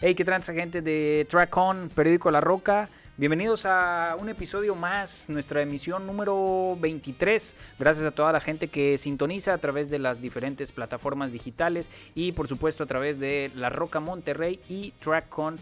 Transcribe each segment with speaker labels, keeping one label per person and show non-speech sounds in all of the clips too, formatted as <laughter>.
Speaker 1: Hey, ¿qué transa gente de Track On, Periódico La Roca? Bienvenidos a un episodio más, nuestra emisión número 23. Gracias a toda la gente que sintoniza a través de las diferentes plataformas digitales y por supuesto a través de La Roca Monterrey y Track On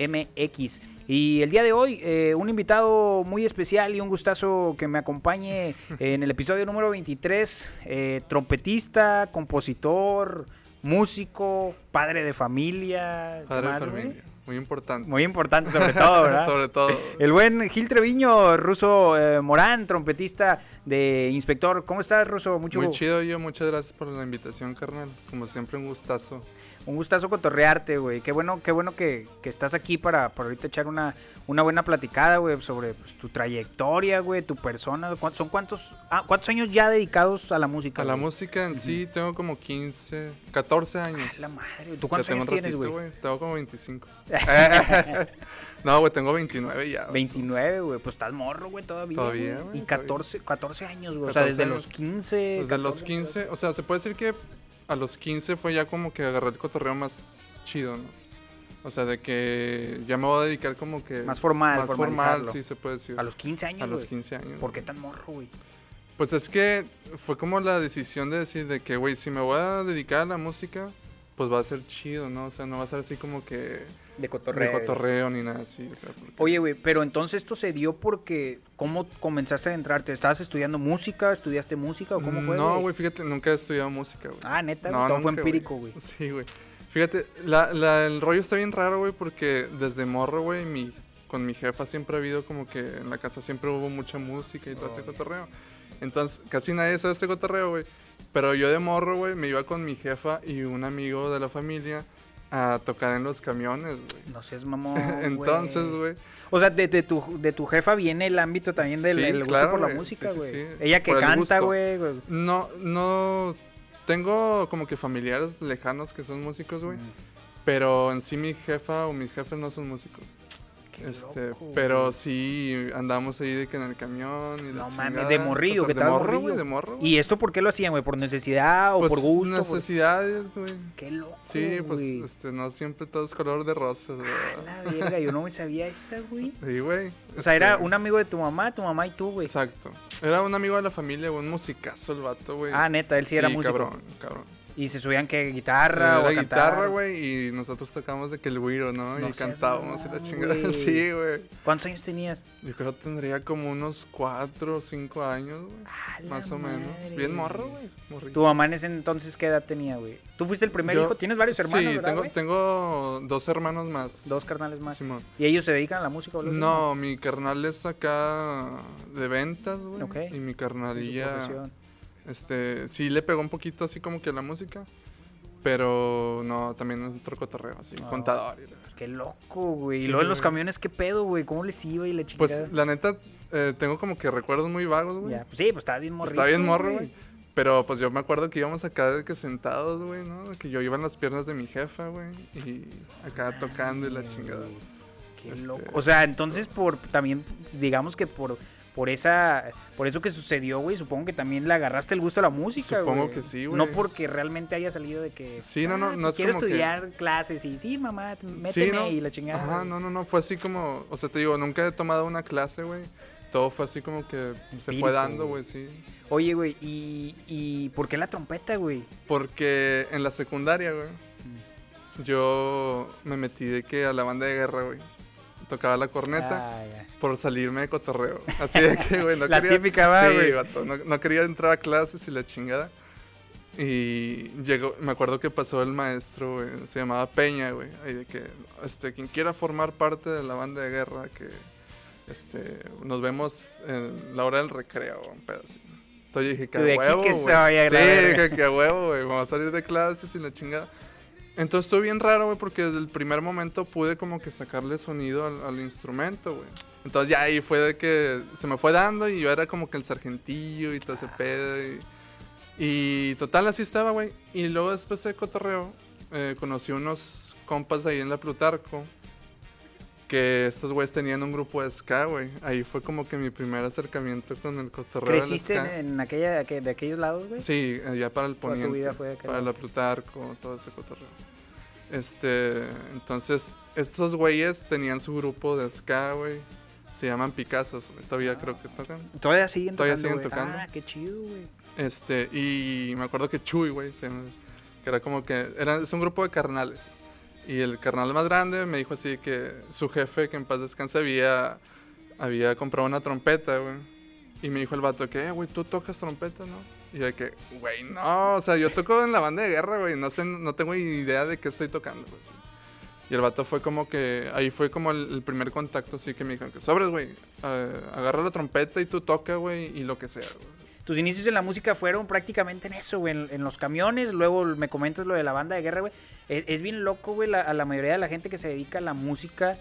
Speaker 1: MX. Y el día de hoy, eh, un invitado muy especial y un gustazo que me acompañe en el episodio número 23, eh, trompetista, compositor, músico, padre de familia. ¿qué
Speaker 2: Padre de
Speaker 1: güey?
Speaker 2: familia, muy importante.
Speaker 1: Muy importante sobre todo, ¿verdad? <laughs>
Speaker 2: Sobre todo.
Speaker 1: El buen Gil Treviño, Ruso eh, Morán, trompetista de Inspector. ¿Cómo estás, Ruso? Mucho
Speaker 2: Muy chido yo, muchas gracias por la invitación, carnal. Como siempre, un gustazo.
Speaker 1: Un gustazo cotorrearte, güey. Qué bueno, qué bueno que, que estás aquí para, para ahorita echar una, una buena platicada, güey, sobre pues, tu trayectoria, güey, tu persona. ¿Cuántos, ¿Son cuántos, ah, cuántos años ya dedicados a la música?
Speaker 2: A la
Speaker 1: güey?
Speaker 2: música en sí tengo como 15, 14 años.
Speaker 1: La madre. ¿Tú cuántos años tienes, güey?
Speaker 2: Tengo como 25. <laughs> <laughs> no, güey, tengo 29 ya. güey.
Speaker 1: 29, güey. Pues estás morro, güey, todavía.
Speaker 2: Todavía,
Speaker 1: güey. Y
Speaker 2: todavía.
Speaker 1: 14, 14 años, güey. O sea,
Speaker 2: 14
Speaker 1: desde
Speaker 2: años.
Speaker 1: los 15.
Speaker 2: Desde los
Speaker 1: 14,
Speaker 2: 15, o sea, se puede decir que a los 15 fue ya como que agarré el cotorreo más chido, ¿no? O sea, de que ya me voy a dedicar como que...
Speaker 1: Más formal,
Speaker 2: Más formal, sí, se puede decir.
Speaker 1: A los 15 años,
Speaker 2: A los
Speaker 1: güey.
Speaker 2: 15 años.
Speaker 1: ¿Por qué tan morro, güey?
Speaker 2: Pues es que fue como la decisión de decir de que, güey, si me voy a dedicar a la música, pues va a ser chido, ¿no? O sea, no va a ser así como que
Speaker 1: De
Speaker 2: de
Speaker 1: cotorreo.
Speaker 2: cotorreo ni nada así. O sea, porque-
Speaker 1: Oye, güey, pero entonces esto se dio porque, ¿cómo comenzaste a entrarte? ¿Estabas estudiando música? ¿Estudiaste música o cómo fue?
Speaker 2: No, güey, fíjate, nunca he estudiado música, güey.
Speaker 1: Ah, neta,
Speaker 2: No,
Speaker 1: todo fue
Speaker 2: nunca,
Speaker 1: empírico, güey. <laughs>
Speaker 2: Sí, güey. Fíjate, la, la- el rollo está bien raro, güey, porque desde morro, güey, mi, con mi jefa siempre ha habido como que en la casa siempre hubo mucha música y todo ese
Speaker 1: Oh, ya.
Speaker 2: cotorreo. Entonces, casi nadie sabe ese cotorreo, güey. Pero yo de morro, güey, me iba con mi jefa y un amigo de la familia a tocar en los camiones, güey.
Speaker 1: No seas mamón, <laughs>
Speaker 2: Entonces, güey.
Speaker 1: O sea, de, de tu, de tu jefa viene el ámbito también del
Speaker 2: Sí,
Speaker 1: el gusto
Speaker 2: claro,
Speaker 1: por la música,
Speaker 2: sí,
Speaker 1: güey.
Speaker 2: sí.
Speaker 1: Ella que
Speaker 2: Por
Speaker 1: canta, güey.
Speaker 2: No, no. Tengo como que familiares lejanos que son músicos, güey.
Speaker 1: Mm,
Speaker 2: Pero en sí mi jefa o mis jefes no son músicos.
Speaker 1: Qué
Speaker 2: Este,
Speaker 1: loco,
Speaker 2: pero
Speaker 1: güey.
Speaker 2: sí andamos ahí de que en el camión y la
Speaker 1: No mames, de morrillo,
Speaker 2: total-
Speaker 1: que
Speaker 2: de morro,
Speaker 1: morrillo.
Speaker 2: güey, de morro. güey.
Speaker 1: ¿Y esto por qué lo hacían, güey? ¿Por necesidad o
Speaker 2: pues
Speaker 1: por gusto? Por-
Speaker 2: necesidades, güey.
Speaker 1: Qué loco,
Speaker 2: Sí, pues este, no siempre todo es color de rosas, güey.
Speaker 1: A la verga, yo no me sabía esa, güey. <laughs>
Speaker 2: Sí, güey.
Speaker 1: O sea, era
Speaker 2: este,
Speaker 1: un amigo de tu mamá, tu mamá y tú, güey.
Speaker 2: Exacto. Era un amigo de la familia, güey, un musicazo el vato, güey.
Speaker 1: Ah, neta, él sí, era músico.
Speaker 2: cabrón, cabrón.
Speaker 1: Y se subían que guitarra o
Speaker 2: Era
Speaker 1: a
Speaker 2: guitarra, güey, y nosotros tocábamos de que el güiro, ¿no?
Speaker 1: No
Speaker 2: y cantábamos y la chingada.
Speaker 1: güey. <laughs>
Speaker 2: Sí, güey.
Speaker 1: ¿Cuántos años tenías?
Speaker 2: Yo creo que tendría como unos cuatro o cinco años, güey. Más o menos.
Speaker 1: madre.
Speaker 2: Bien morro, güey.
Speaker 1: Tu mamá en ese entonces, ¿qué edad tenía, güey? ¿Tú fuiste el primer
Speaker 2: Yo-
Speaker 1: hijo? ¿Tienes varios hermanos,
Speaker 2: Sí,
Speaker 1: verdad,
Speaker 2: tengo, tengo dos hermanos más.
Speaker 1: Dos carnales más.
Speaker 2: Simón.
Speaker 1: ¿Y ellos se dedican a la música o?
Speaker 2: No, mi carnal es acá de ventas, güey.
Speaker 1: Ok.
Speaker 2: Y mi
Speaker 1: ¿En tu
Speaker 2: carnalilla? Este, sí le pegó un poquito así como que a la música. Pero no, también es otro cotorreo, así,
Speaker 1: Ah.
Speaker 2: contador y la.
Speaker 1: Qué loco, güey. y luego en los camiones, ¿qué pedo, güey? ¿Cómo les iba y la chingada?
Speaker 2: Pues la neta, eh, tengo como que recuerdos muy vagos, güey.
Speaker 1: Ya, pues sí, pues estaba bien morrito.
Speaker 2: Está bien morro, güey. Pero pues yo me acuerdo que íbamos acá de que sentados, güey, ¿no? Que yo iba en las piernas de mi jefa, güey. Y acá tocando y la chingada.
Speaker 1: Qué
Speaker 2: Este,
Speaker 1: loco. O sea, entonces por también, digamos que por por esa por eso que sucedió, güey, supongo que también le agarraste el gusto a la música,
Speaker 2: Supongo
Speaker 1: güey.
Speaker 2: que sí,
Speaker 1: No
Speaker 2: güey.
Speaker 1: porque realmente haya salido de que
Speaker 2: Sí, no, no,
Speaker 1: "Ah,
Speaker 2: no es
Speaker 1: quiero
Speaker 2: como que-
Speaker 1: estudiar clases y sí, mamá, méteme
Speaker 2: Sí, ¿no?
Speaker 1: y la chingada.
Speaker 2: Ajá,
Speaker 1: güey.
Speaker 2: no, no, no. Fue así como, o sea, te digo, nunca he tomado una clase, güey. Todo fue así como que se fue dando,
Speaker 1: güey.
Speaker 2: sí.
Speaker 1: Oye, güey, ¿y, ¿y por qué la trompeta, güey?
Speaker 2: Porque en la secundaria, güey, yo me metí de que a la banda de guerra, güey. Tocaba la corneta.
Speaker 1: Ah, ya.
Speaker 2: por salirme de cotorreo. Así de que, güey, no <laughs>
Speaker 1: La
Speaker 2: quería...
Speaker 1: típica, va,
Speaker 2: Sí, vato, no, no quería entrar a clases y la chingada. Y llegó, me acuerdo que pasó el maestro, güey, se llamaba Peña, güey. Ahí de que, este, quien quiera formar parte de la banda de guerra, que, este, nos vemos en la hora del recreo, un así. Entonces dije, que a huevo, güey. Sí, que, que a huevo, güey, vamos a salir de clases y la chingada. Entonces estuvo bien raro, güey, porque desde el primer momento pude como que sacarle sonido al, instrumento, güey. Entonces ya ahí fue de que se me fue dando y yo era como que el sargentillo y todo ese pedo. Y, y total, así estaba, güey. Y luego después de cotorreo, eh, conocí unos compas ahí en la Plutarco que estos güeyes tenían un grupo de ska, güey. Ahí fue como que mi primer acercamiento con el cotorreo del
Speaker 1: ¿Creciste
Speaker 2: ska.
Speaker 1: en, en aquella, que- de aquellos lados, güey?
Speaker 2: Sí, allá para el
Speaker 1: tu
Speaker 2: poniente,
Speaker 1: vida fue
Speaker 2: para la Plutarco, todo ese cotorreo. Este, entonces, estos güeyes tenían su grupo de ska, güey. Se llaman Picassos, güey. Todavía creo que tocan.
Speaker 1: Todavía siguen
Speaker 2: Todavía
Speaker 1: tocando,
Speaker 2: siguen tocando.
Speaker 1: Ah, qué chido, güey.
Speaker 2: Este, y me acuerdo que Chuy, güey, que era como que, era, es un grupo de carnales. Y el carnal más grande me dijo así que su jefe, que en paz descanse, había, había comprado una trompeta, güey. Y me dijo el vato que, "Eh, güey, tú tocas trompeta, ¿no? Y yo que, güey, no, o sea, yo toco en la banda de guerra, güey, no sé, no tengo idea de qué estoy tocando, güey. sí. Y el vato fue como que, ahí fue como el, primer contacto, así que me dijo que, sobres, güey, eh, agarra la trompeta y tú toca, güey, y lo que sea, güey.
Speaker 1: Tus inicios en la música fueron prácticamente en eso, güey, en, en los camiones, luego me comentas lo de la banda de guerra, güey. Es, es bien loco, güey, la- a la mayoría de la gente que se dedica a la música,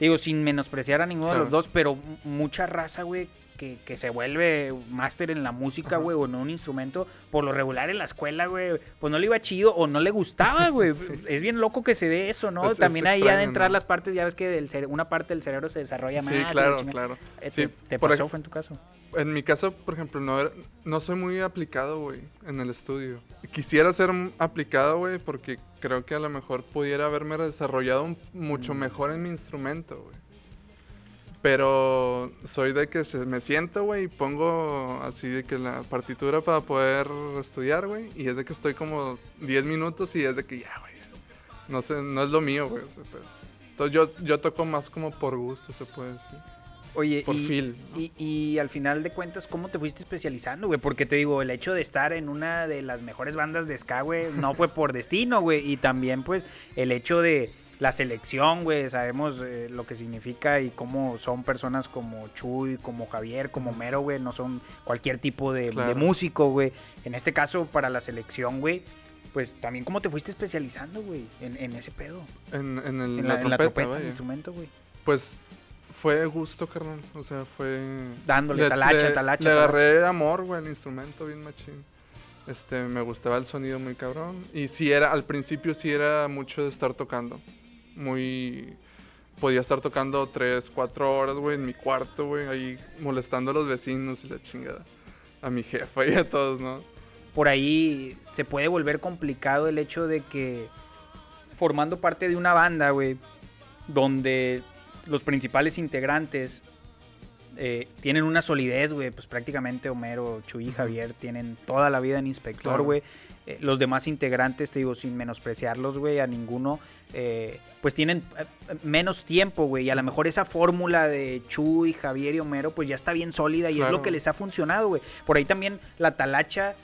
Speaker 1: digo, sin menospreciar a ninguno de los dos, pero mucha raza, güey, que, que se vuelve máster en la música, güey, o en un instrumento, por lo regular en la escuela, güey, pues no le iba chido o no le gustaba, <laughs> güey.
Speaker 2: Sí.
Speaker 1: Es bien loco que se dé eso, ¿no?
Speaker 2: Es- es
Speaker 1: También ahí
Speaker 2: extraño,
Speaker 1: entrar
Speaker 2: ¿no?
Speaker 1: las partes, ya ves que del cere- una parte del cerebro se desarrolla más.
Speaker 2: Sí, claro, claro.
Speaker 1: Eh,
Speaker 2: Sí,
Speaker 1: ¿Te, te pasó, fue en tu caso?
Speaker 2: En mi caso, por ejemplo, no, era- no soy muy aplicado, güey, en el estudio. Quisiera ser aplicado, güey, porque creo que a lo mejor pudiera haberme desarrollado mucho
Speaker 1: Mm.
Speaker 2: mejor en mi instrumento, güey. Pero soy de que se, me siento, güey, y pongo así de que la partitura para poder estudiar, güey. Y es de que estoy como 10 minutos y es de que ya, güey. No sé, no es lo mío, güey. Entonces yo, yo toco más como por gusto, se puede decir.
Speaker 1: Oye,
Speaker 2: Por
Speaker 1: y,
Speaker 2: feel, ¿no?
Speaker 1: y, y al final de cuentas, ¿cómo te fuiste especializando, güey? Porque te digo, el hecho de estar en una de las mejores bandas de ska, güey, no fue por destino, güey. Y también, pues, el hecho de la selección, güey, sabemos eh, lo que significa y cómo son personas como Chuy, como Javier, como Mero, güey, no son cualquier tipo de, músico, güey. En este caso, para la selección, güey, pues también cómo te fuiste especializando, güey, en, en ese pedo.
Speaker 2: En, en, el,
Speaker 1: En
Speaker 2: la,
Speaker 1: la, en la
Speaker 2: trompeta,
Speaker 1: el instrumento, güey.
Speaker 2: Pues fue gusto, carnal. O sea, fue.
Speaker 1: Dándole talacha, talacha,
Speaker 2: Le
Speaker 1: talacha.
Speaker 2: agarré amor, güey, al instrumento, bien machín. Este, me gustaba el sonido muy cabrón. Y sí era, al principio sí era mucho de estar tocando. Muy. Podía estar tocando tres, cuatro horas, güey, en mi cuarto, güey, ahí molestando a los vecinos y la chingada. A mi jefa y a todos, ¿no?
Speaker 1: por ahí se puede volver complicado el hecho de que formando parte de una banda, güey, donde los principales integrantes eh, tienen una solidez, güey, pues prácticamente Homero, Chuy Javier tienen toda la vida en inspector,
Speaker 2: Claro.
Speaker 1: güey. Eh, los demás integrantes, te digo, sin menospreciarlos, güey, a ninguno, eh, pues tienen eh, menos tiempo, güey. Y a lo mejor esa fórmula de Chuy, Javier y Homero, pues ya está bien sólida y es lo que les ha funcionado, güey. Por ahí también la talacha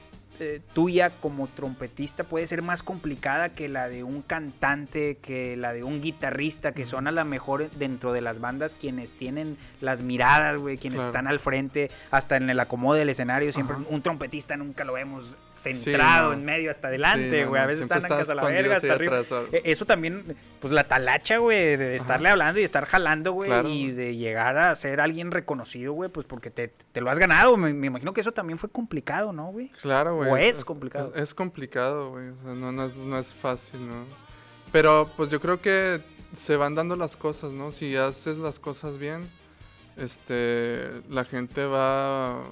Speaker 1: eh, tuya como trompetista puede ser más complicada que la de un cantante, que la de un guitarrista, que son a lo mejor dentro de las bandas quienes tienen las miradas, güey, quienes
Speaker 2: Claro.
Speaker 1: están al frente, hasta en el acomodo del escenario, siempre
Speaker 2: Ajá.
Speaker 1: un trompetista nunca lo vemos centrado
Speaker 2: no.
Speaker 1: en medio hasta adelante, güey, a
Speaker 2: no,
Speaker 1: veces están hasta la verga, hasta arriba. Eh, Eso también, pues la talacha, güey, de estarle hablando y estar jalando, güey,
Speaker 2: Claro,
Speaker 1: y de llegar a ser alguien reconocido, güey, pues porque te, te lo has ganado. Me, me imagino que eso también fue complicado, ¿no, güey?
Speaker 2: Claro, güey.
Speaker 1: ¿O es complicado?
Speaker 2: Es, es complicado, güey. O sea, no, no es, no es fácil, ¿no? Pero pues yo creo que se van dando las cosas, ¿no? Si haces las cosas bien, este, la gente va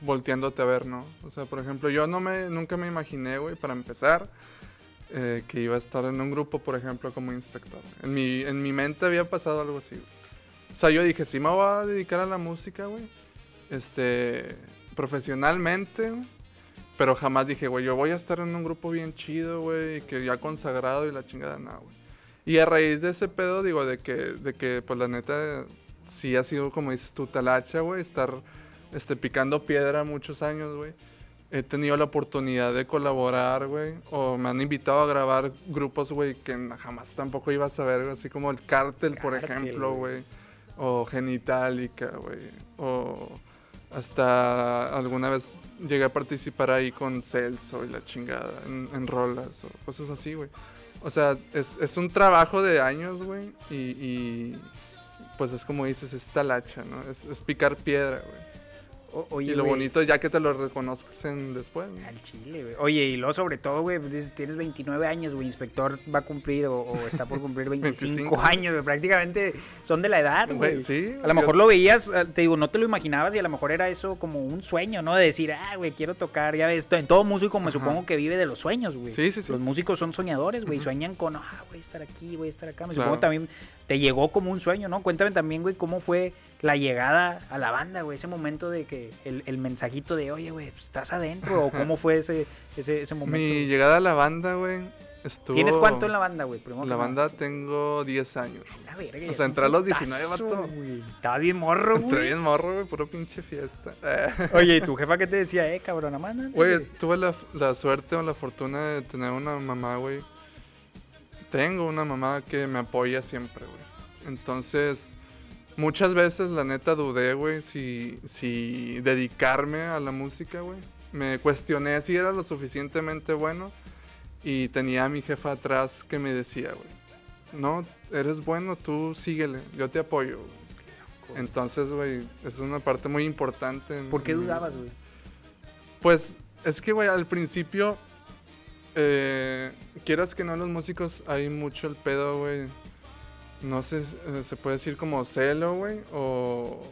Speaker 2: volteándote a ver, ¿no? O sea, por ejemplo, yo no me, nunca me imaginé, güey, para empezar, eh, que iba a estar en un grupo, por ejemplo, como inspector. En mi, en mi mente había pasado algo así, güey. O sea, yo dije, sí me voy a dedicar a la música, güey. Este, profesionalmente, güey. Pero jamás dije, güey, yo voy a estar en un grupo bien chido, güey, que ya consagrado y la chingada, nada, güey. Y a raíz de ese pedo, digo, de que, de que pues la neta, sí ha sido, como dices tú, talacha, güey, estar este, picando piedra muchos años, güey. He tenido la oportunidad de colaborar, güey, o me han invitado a grabar grupos, güey, que jamás tampoco iba a saber, güey, así como el Cártel, por
Speaker 1: Cártel,
Speaker 2: ejemplo,
Speaker 1: güey.
Speaker 2: güey, o Genitalica, güey, o hasta alguna vez llegué a participar ahí con Celso y la chingada, en, en rolas o cosas así, güey. O sea, es, es un trabajo de años, güey, y, pues es como dices, es talacha, ¿no? Es, es picar piedra, güey.
Speaker 1: O- oye,
Speaker 2: y lo bonito es ya que te lo reconocen después. ¿no?
Speaker 1: Al chile, güey. Oye, y luego sobre todo, güey, pues dices, tienes 29 años, güey, inspector va a cumplir o, o está por cumplir <laughs> 25,
Speaker 2: 25,
Speaker 1: años, güey, prácticamente son de la edad, güey.
Speaker 2: Sí.
Speaker 1: A lo mejor lo veías, eh, te digo, no te lo imaginabas y a lo mejor era eso como un sueño, ¿no? De decir, ah, güey, quiero tocar, ya ves, en todo músico me
Speaker 2: Ajá.
Speaker 1: supongo que vive de los sueños, güey.
Speaker 2: Sí, sí, sí.
Speaker 1: Los músicos son soñadores, güey, sueñan con, ah, voy a estar aquí, voy a estar acá. Me
Speaker 2: Claro.
Speaker 1: supongo también te llegó como un sueño, ¿no? Cuéntame también, güey, cómo fue la llegada a la banda, güey, ese momento de que el, el mensajito de, oye, güey, pues, estás adentro, o cómo fue ese, ese, ese momento.
Speaker 2: Mi llegada a la banda, güey, estuvo...
Speaker 1: ¿Tienes cuánto en la banda, güey? Primero
Speaker 2: La banda tengo 10 años.
Speaker 1: La verga,
Speaker 2: O sea, entré a los
Speaker 1: putazo,
Speaker 2: 19, vato.
Speaker 1: güey. Estaba bien morro, <laughs>
Speaker 2: Entré
Speaker 1: güey.
Speaker 2: bien morro, güey, puro pinche fiesta. <laughs>
Speaker 1: Oye, ¿y tu jefa qué te decía, eh, cabrón? ¿no?
Speaker 2: Güey, tuve la, la suerte o la fortuna de tener una mamá, güey. Tengo una mamá que me apoya siempre, güey. Entonces, muchas veces, la neta, dudé, güey, si, si dedicarme a la música, güey. Me cuestioné si era lo suficientemente bueno. Y tenía a mi jefa atrás que me decía, güey, no, eres bueno, tú síguele, yo te apoyo. güey". Entonces, güey, es una parte muy importante. en-
Speaker 1: ¿Por qué dudabas, güey?
Speaker 2: pues es que, güey, al principio, eh, quieras que no, los músicos hay mucho el pedo, güey. No sé, eh, se puede decir como celo, güey, o...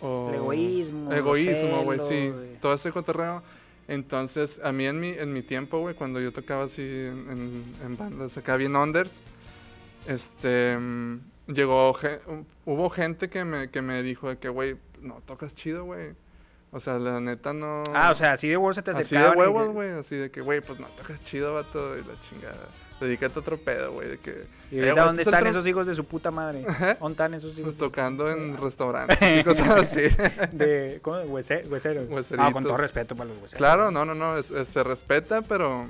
Speaker 2: o-
Speaker 1: egoísmo,
Speaker 2: Egoísmo, güey, sí. Todo ese cotorreo. Entonces, a mí en mi, en mi tiempo, güey, cuando yo tocaba así en, en- en bandas acá bien unders, este, mm, llegó, hubo gente que me, que me dijo de que, güey, no, tocas chido, güey. O sea, la neta no...
Speaker 1: Ah, o sea, así de huevos se te
Speaker 2: Así de
Speaker 1: acercaban. y
Speaker 2: huevos,
Speaker 1: de-
Speaker 2: güey, así de que, güey, pues no tocas chido, vato, y la chingada. Dedícate a otro pedo, güey, de que...
Speaker 1: ¿Y
Speaker 2: Eh,
Speaker 1: dónde están esos hijos de su puta madre? ¿Dónde están esos hijos?
Speaker 2: Pues, tocando en restaurantes y cosas así. <laughs>
Speaker 1: De, ¿Cómo? Huese- hueseros. Ah, con todo respeto para los hueseros.
Speaker 2: claro, no, no, no, es- es- se respeta, pero...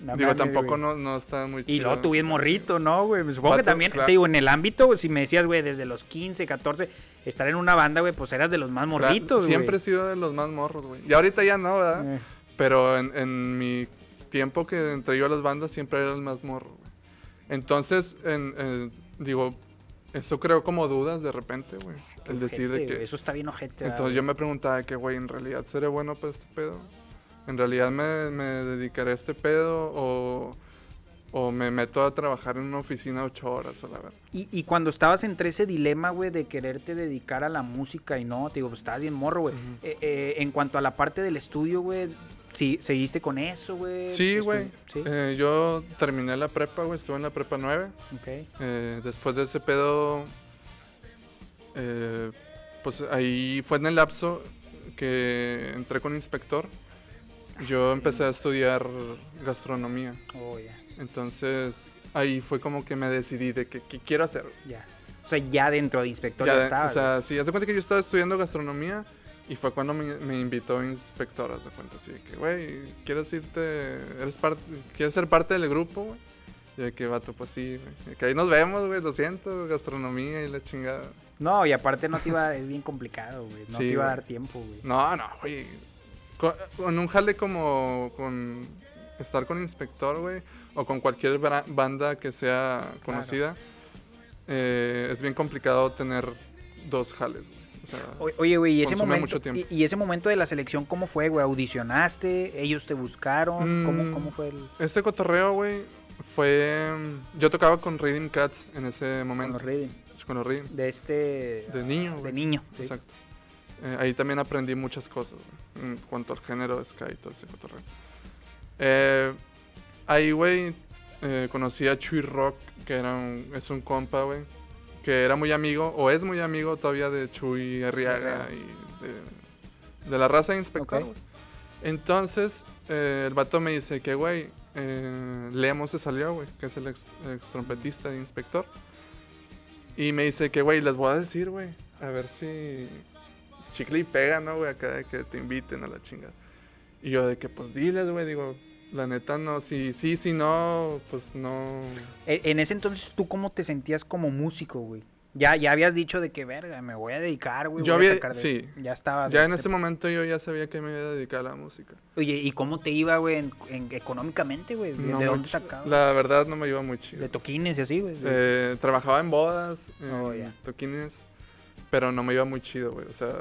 Speaker 1: No
Speaker 2: digo, tampoco no, no está muy
Speaker 1: Y
Speaker 2: chido.
Speaker 1: luego tú bien morrito, ¿no, güey? Me Supongo que también,
Speaker 2: claro.
Speaker 1: te digo, en el ámbito, si me decías, güey, desde los 15, 14, estar en una banda, güey, pues eras de los más morritos, güey.
Speaker 2: Siempre he sido de los más morros, güey. Y ahorita ya no, ¿verdad?
Speaker 1: Eh,
Speaker 2: Pero en, en mi tiempo que entré yo a las bandas siempre era el más morro, güey. Entonces, en, en- digo, eso creo como dudas de repente, güey. El decir de que...
Speaker 1: Eso está bien ojete.
Speaker 2: Entonces yo me preguntaba que, güey, ¿en realidad seré bueno para este pedo? ¿En realidad me, me dedicaré a este pedo o, o me meto a trabajar en una oficina ocho horas a la verdad?
Speaker 1: Y, y cuando estabas entre ese dilema, güey, de quererte dedicar a la música y no, te digo, pues estabas bien morro, güey. Eh, eh, en cuanto a la parte del estudio, güey, ¿sí, ¿seguiste con eso, güey?
Speaker 2: Sí, güey.
Speaker 1: Sí,
Speaker 2: Eh, yo terminé la prepa, güey, estuve en la prepa 9.
Speaker 1: ok.
Speaker 2: Eh, después de ese pedo, eh, pues ahí fue en el lapso que entré con inspector. Yo empecé a estudiar gastronomía.
Speaker 1: Oh, ya,
Speaker 2: Entonces ahí fue como que me decidí de que, qué quiero hacer.
Speaker 1: ya. O sea, ya dentro de inspector
Speaker 2: Ya
Speaker 1: estabas.
Speaker 2: o sea, sí, haz de cuenta que yo estaba estudiando gastronomía y fue cuando me, me invitó inspector, haz de cuenta, así que, güey, ¿quieres irte, eres parte, quieres ser parte del grupo, güey? Y de que, vato, pues sí, güey. Que ahí nos vemos, güey, lo siento, gastronomía y la chingada.
Speaker 1: No, y aparte no te iba, es bien complicado, güey. No
Speaker 2: Sí,
Speaker 1: te iba a dar tiempo, güey.
Speaker 2: No, no, güey. Con, con un jale como con estar con inspector, güey, o con cualquier banda que sea conocida, eh, es bien complicado tener dos jales, güey. O sea,
Speaker 1: O- Oye, güey, y ese momento. Y, y ese momento de la selección, ¿cómo fue, güey? ¿Audicionaste? ¿Ellos te buscaron? ¿Cómo,
Speaker 2: Mm,
Speaker 1: cómo fue el,
Speaker 2: ese cotorreo, güey, fue... Yo tocaba con Rhythm Cats en ese
Speaker 1: con
Speaker 2: momento.
Speaker 1: los Reading?
Speaker 2: Con los Rhythm.
Speaker 1: De este...
Speaker 2: De niño,
Speaker 1: De
Speaker 2: güey.
Speaker 1: niño. sí.
Speaker 2: Exacto. Eh, ahí también aprendí muchas cosas, güey, en cuanto al género de Sky y todo ese cotorreo. Eh, ahí, güey, eh, conocí a Chuy Rock, que era un, es un compa, güey, que era muy amigo, o es muy amigo todavía de Chuy Arriaga y de, de la raza de inspector,
Speaker 1: Ok.
Speaker 2: güey. Entonces, eh, el vato me dice que, güey, eh, se salió, güey, que es el ex, ex trompetista de inspector. Y me dice que, güey, les voy a decir, güey, a ver si chicle y pega, ¿no, güey? Acá de que te inviten a la chingada. Y yo de que, pues diles, güey, digo, la neta no, si sí, si no, pues no.
Speaker 1: E- En ese entonces, ¿tú cómo te sentías como músico, güey? Ya, ya habías dicho de que, verga, me voy a dedicar, güey.
Speaker 2: Yo había-
Speaker 1: de-
Speaker 2: sí.
Speaker 1: Ya estaba.
Speaker 2: Ya en ese momento yo ya sabía que me iba a dedicar a la música.
Speaker 1: Oye, ¿y cómo te iba, güey, en- en- económicamente, güey? ¿De,
Speaker 2: No
Speaker 1: de dónde sacabas?
Speaker 2: La verdad no me iba muy chido.
Speaker 1: De toquines y así, güey.
Speaker 2: Eh, trabajaba en bodas, en
Speaker 1: Oh, ya.
Speaker 2: toquines, pero no me iba muy chido, güey. O sea,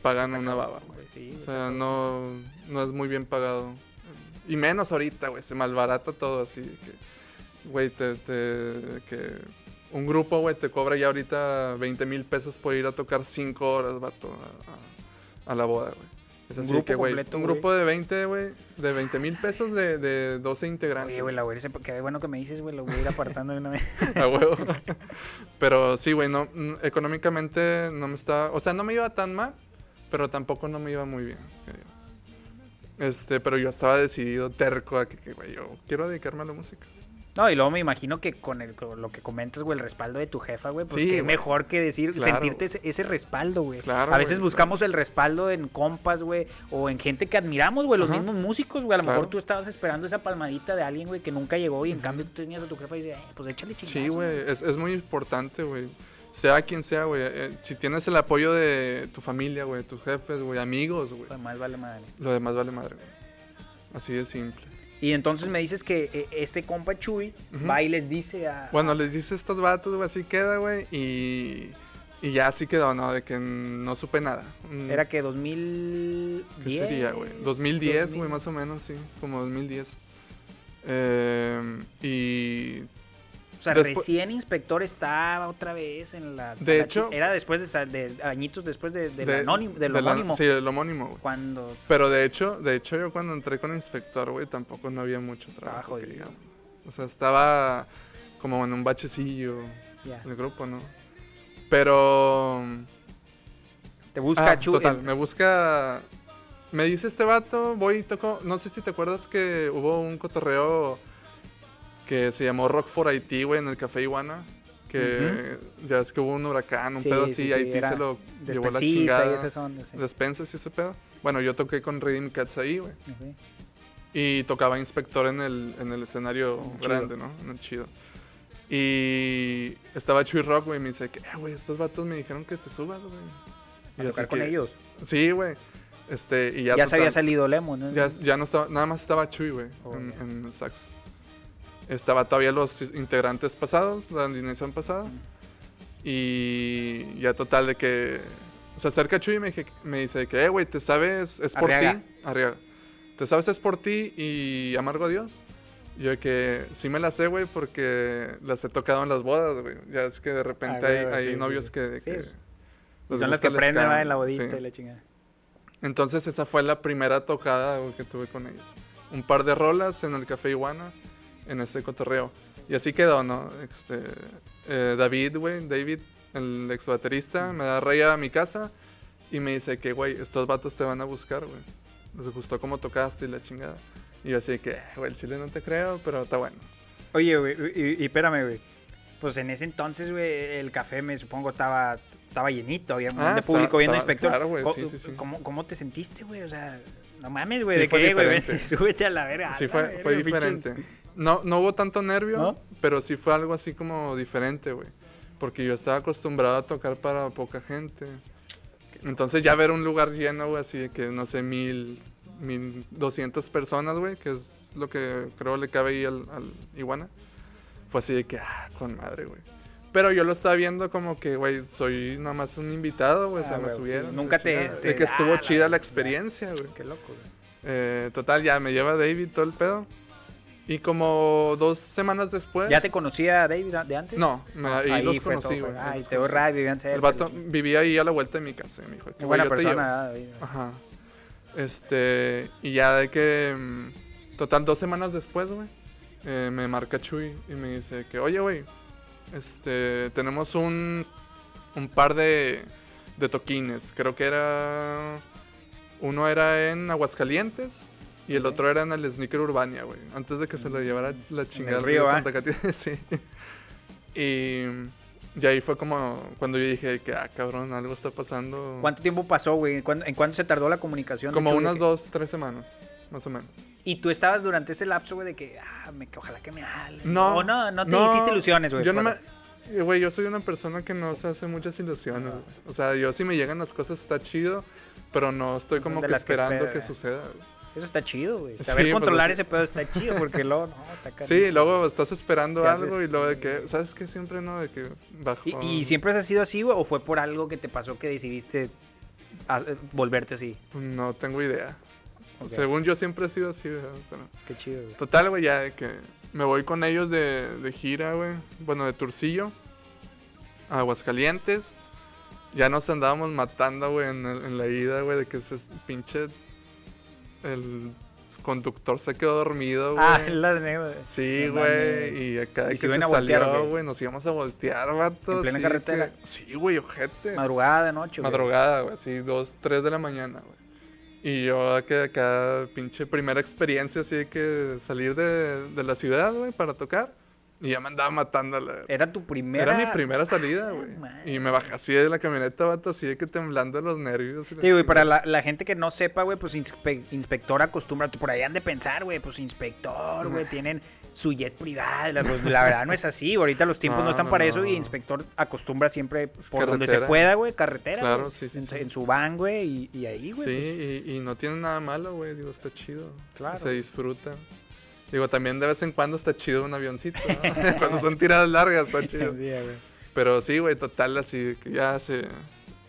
Speaker 2: pagan una baba, güey.
Speaker 1: Sí,
Speaker 2: O sea, no, no es muy bien pagado. Y menos ahorita, güey, se malbarata todo así. Que, güey, te, te- que un grupo, güey, te cobra ya ahorita 20 mil pesos por ir a tocar 5 horas, vato, a, a- a la boda, güey. Es así que, güey, un
Speaker 1: güey.
Speaker 2: grupo de 20, güey, de 20 mil pesos de, de 12 integrantes.
Speaker 1: Güey, la ir, qué bueno que me dices, güey, lo voy a ir apartando de una vez. <laughs>
Speaker 2: A huevo. <laughs> Pero sí, güey, no, económicamente no me estaba. O sea, no me iba tan mal, pero tampoco no me iba muy bien. Este, pero yo estaba decidido, terco, a que, que, güey, yo quiero dedicarme a la música.
Speaker 1: No, y luego me imagino que con, el, con lo que comentas, güey, el respaldo de tu jefa, güey, pues
Speaker 2: Sí,
Speaker 1: qué
Speaker 2: güey.
Speaker 1: mejor que decir,
Speaker 2: Claro,
Speaker 1: sentirte ese, ese respaldo, güey.
Speaker 2: Claro,
Speaker 1: a veces
Speaker 2: güey,
Speaker 1: buscamos el respaldo en compas, güey, o en gente que admiramos, güey, los
Speaker 2: Ajá.
Speaker 1: mismos músicos, güey. A lo mejor tú estabas esperando esa palmadita de alguien, güey, que nunca llegó y en cambio tú tenías a tu jefa y dices, "Eh, pues échale chingazo.
Speaker 2: Sí, güey, es, es muy importante, güey. Sea quien sea, güey. eh, si tienes el apoyo de tu familia, güey, tus jefes, güey, amigos, güey.
Speaker 1: Pues más vale madre.
Speaker 2: Lo demás vale madre, güey. Así de simple.
Speaker 1: Y entonces me dices que eh, este compa Chuy va y les dice a...
Speaker 2: Bueno, les dice a estos vatos, güey, así queda, güey. Y, y ya así quedó, ¿no? De que no supe nada. Mm,
Speaker 1: Era que 2010.
Speaker 2: ¿Qué sería, güey? 2010, güey, más o menos, sí. Como 2010. Eh, y
Speaker 1: O sea,
Speaker 2: Despu-
Speaker 1: recién Inspector estaba otra vez en la...
Speaker 2: De
Speaker 1: la-
Speaker 2: hecho-
Speaker 1: Era después de, añitos después de, del
Speaker 2: de-
Speaker 1: anónimo, del homónimo.
Speaker 2: Sí, del homónimo, güey.
Speaker 1: Cuando...
Speaker 2: Pero de hecho, de hecho yo cuando entré con inspector, güey, tampoco no había mucho trabajo, que digamos. O sea, estaba como en un bachecillo el grupo, ¿no? Pero
Speaker 1: Te busca
Speaker 2: ah, total,
Speaker 1: el-
Speaker 2: me busca me dice este vato, voy y toco, no sé si te acuerdas que hubo un cotorreo que se llamó Rock for Haití, güey, en el Café Iguana, que ya es que hubo un huracán, un
Speaker 1: Sí,
Speaker 2: pedo
Speaker 1: sí,
Speaker 2: así,
Speaker 1: sí,
Speaker 2: y Haití se lo llevó la
Speaker 1: Despensita y
Speaker 2: chingada.
Speaker 1: esas ondas, sí.
Speaker 2: Despensas y ese pedo. Bueno, yo toqué con Redeem Cats ahí, güey.
Speaker 1: Ok.
Speaker 2: Y tocaba inspector en el, en el escenario
Speaker 1: En el chido.
Speaker 2: grande, ¿no? En el chido. Y estaba Chuy Rock, güey, y me dice que, "Eh, güey, estos vatos me dijeron que te subas, güey.
Speaker 1: A
Speaker 2: Y
Speaker 1: tocar con
Speaker 2: que-
Speaker 1: ellos.
Speaker 2: Sí, güey. Este, y ya,
Speaker 1: Ya, se
Speaker 2: total-
Speaker 1: había salido Lemon, ¿no?
Speaker 2: ya, ya no estaba, nada más estaba Chuy, güey,
Speaker 1: Oh,
Speaker 2: en,
Speaker 1: ya.
Speaker 2: en el sax. Estaba todavía los integrantes pasados, la alineación pasada. Y ya total de que se acerca Chuy y me, me dice que, eh, güey, ¿te sabes? Es por ti. Arriaga. ¿Te sabes es por ti y amargo a Dios? Yo que sí me la sé, güey, porque las he tocado en las bodas, güey. Ya es que de repente
Speaker 1: Ah,
Speaker 2: hay, hay
Speaker 1: sí, sí,
Speaker 2: novios
Speaker 1: sí.
Speaker 2: que,
Speaker 1: Sí,
Speaker 2: que
Speaker 1: es-
Speaker 2: les
Speaker 1: Son las
Speaker 2: gusta
Speaker 1: que prenden en la bodita
Speaker 2: sí.
Speaker 1: y la chingada.
Speaker 2: Entonces esa fue la primera tocada güey, que tuve con ellos. Un par de rolas en el Café Iguana, en ese cotorreo. Y así quedó, ¿no? Este, eh, David, güey, David, el ex baterista, me da raya a mi casa y me dice que, güey, estos vatos te van a buscar, güey. Les gustó cómo tocaste y la chingada. Y yo así que, "Eh, güey, el chile no te creo, pero está bueno.
Speaker 1: Oye, güey, y, y espérame, güey. Pues en ese entonces, güey, el café me supongo estaba, estaba llenito, había un montón
Speaker 2: Ah,
Speaker 1: de
Speaker 2: estaba-
Speaker 1: público viendo
Speaker 2: estaba-
Speaker 1: inspector.
Speaker 2: claro, güey, sí, sí, sí.
Speaker 1: ¿Cómo, cómo te sentiste, güey? O sea, no mames, güey,
Speaker 2: Sí,
Speaker 1: de güey, vete, <laughs> súbete a la verga.
Speaker 2: Sí, fue,
Speaker 1: verga,
Speaker 2: fue
Speaker 1: pinche-
Speaker 2: diferente. No, no hubo tanto nervio,
Speaker 1: ¿No?
Speaker 2: pero sí fue algo así como diferente, güey. Porque yo estaba acostumbrado a tocar para poca gente. Entonces ya ver un lugar lleno, güey, así de que, no sé, mil, mil doscientas personas, güey, que es lo que creo le cabe ahí al, al iguana. Fue así de que, ah, con madre, güey. Pero yo lo estaba viendo como que, güey, soy nada más un invitado, güey, o sea,
Speaker 1: Ah,
Speaker 2: me
Speaker 1: güey,
Speaker 2: subieron.
Speaker 1: Nunca te, este,
Speaker 2: De que estuvo
Speaker 1: ah,
Speaker 2: chida la experiencia, güey.
Speaker 1: Qué loco, güey.
Speaker 2: Eh, total, ya me lleva David todo el pedo. Y como dos semanas después.
Speaker 1: ¿Ya te conocía David de antes?
Speaker 2: No, me- ahí, los
Speaker 1: fue
Speaker 2: conocí, güey.
Speaker 1: Ah,
Speaker 2: ahí
Speaker 1: y
Speaker 2: los
Speaker 1: te
Speaker 2: conocí.
Speaker 1: radio, vivían.
Speaker 2: El vato vivía ahí a la vuelta de mi casa. y Me dijo,
Speaker 1: Qué
Speaker 2: "Güey,
Speaker 1: buena
Speaker 2: yo te llevo".
Speaker 1: persona, ¿verdad, David?
Speaker 2: Ajá. Este. Y ya de que. mm, Total, dos semanas después, güey. eh, me marca Chuy y me dice que, oye, güey. Este. Tenemos un. Un par de. De toquines. Creo que era. Uno era en Aguascalientes. Y el otro era en el Sneaker Urbania, güey. Antes de que se lo llevara la chingada al
Speaker 1: río,
Speaker 2: río
Speaker 1: ¿ah?
Speaker 2: Santa Catarina. <laughs> sí. Y. Y ahí fue como cuando yo dije que, ah, cabrón, algo está pasando.
Speaker 1: ¿Cuánto tiempo pasó, güey? ¿Cuándo- ¿En cuánto se tardó la comunicación? de
Speaker 2: Como
Speaker 1: de
Speaker 2: unas
Speaker 1: que-
Speaker 2: dos, tres semanas, más o menos.
Speaker 1: Y tú estabas durante ese lapso, güey, de que, ah, me, ojalá que me hablen.
Speaker 2: No.
Speaker 1: O no, no te hiciste ilusiones, güey.
Speaker 2: Yo no me. eh, Güey, yo soy una persona que no se hace muchas ilusiones. güey. O sea, yo si me llegan las cosas está chido, pero no estoy como que esperando
Speaker 1: espera,
Speaker 2: que
Speaker 1: güey.
Speaker 2: suceda. güey.
Speaker 1: Eso está chido, güey. Saber
Speaker 2: pues,
Speaker 1: controlar ese pedo está chido, porque luego, no, está canijo. <laughs>
Speaker 2: Sí, luego estás esperando
Speaker 1: ¿Qué
Speaker 2: algo y luego de que, ¿sabes qué? Siempre no, de que bajo.
Speaker 1: ¿Y, y siempre has sido así, güey? ¿O fue por algo que te pasó que decidiste a- eh, volverte así?
Speaker 2: No tengo idea. Según yo siempre he sido así, ¿verdad? Pero-
Speaker 1: Qué chido, güey.
Speaker 2: Total, güey, ya de que me voy con ellos de, de gira, güey. Bueno, de Turcillo. A Aguascalientes. Ya nos andábamos matando, güey, en, en la ida, güey, de que ese pinche. El conductor se quedó dormido, güey.
Speaker 1: Ah, <laughs> la de negro.
Speaker 2: Sí, güey, y acá
Speaker 1: ¿Y
Speaker 2: que se salió, güey, nos íbamos a voltear, vato.
Speaker 1: ¿En plena
Speaker 2: sí,
Speaker 1: carretera?
Speaker 2: que- Sí, güey, ojete.
Speaker 1: Madrugada de noche, güey.
Speaker 2: Madrugada, güey, así, dos, tres de la mañana, güey. Y yo que acá, pinche primera experiencia, así de que salir de, de la ciudad, güey, para tocar. Y ya me andaba matando. La...
Speaker 1: Era tu primera.
Speaker 2: Era mi primera salida,
Speaker 1: Ah,
Speaker 2: güey. y me bajé así de la camioneta, vato, así de que temblando los nervios. y
Speaker 1: Sí, güey, para la, la gente que no sepa, güey, pues inspe- inspector acostumbra, por ahí han de pensar, güey, pues inspector, güey, tienen su jet privado, la, pues, la verdad no es así, ahorita los tiempos no,
Speaker 2: No,
Speaker 1: están
Speaker 2: no,
Speaker 1: para eso y inspector acostumbra siempre por donde se pueda, güey, carretera,
Speaker 2: Claro,
Speaker 1: güey,
Speaker 2: sí, sí,
Speaker 1: en,
Speaker 2: sí.
Speaker 1: en su van, güey, y, y ahí, güey.
Speaker 2: Sí, y, y no tiene nada malo, güey. Digo, está chido.
Speaker 1: Claro.
Speaker 2: Se disfruta. Digo, también de vez en cuando está chido un avioncito. ¿no? <laughs> Cuando son tiradas largas, está <laughs>
Speaker 1: pues.
Speaker 2: chido.
Speaker 1: Sí.
Speaker 2: Pero sí, güey, total, así que ya se,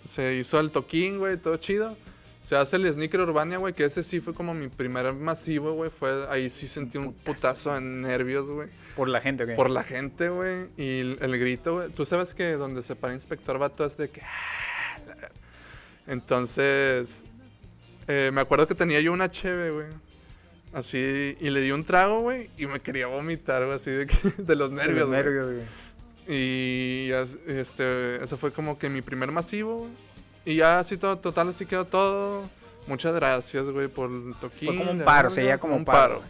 Speaker 2: se hizo el toquín, güey, todo chido. Se hace el sneaker Urbania, güey, que ese sí fue como mi primer masivo, güey. Fue, ahí sí sentí un putazo de nervios, güey.
Speaker 1: Por la gente, güey.
Speaker 2: Por la gente, güey. Y el, el grito, güey. Tú sabes que donde se para inspector vato es de que... "Ah, la-". Entonces, eh, me acuerdo que tenía yo una cheve, güey. Así, y le di un trago, güey, y me quería vomitar, güey, así de, que- <laughs> de los
Speaker 1: De
Speaker 2: nervios,
Speaker 1: los
Speaker 2: güey.
Speaker 1: nervios, güey.
Speaker 2: Y este, eso fue como que mi primer masivo. güey. Y ya así todo, total, así quedó todo. Muchas gracias, güey, por el toquín.
Speaker 1: Fue como un paro,
Speaker 2: verga,
Speaker 1: sería como un paro.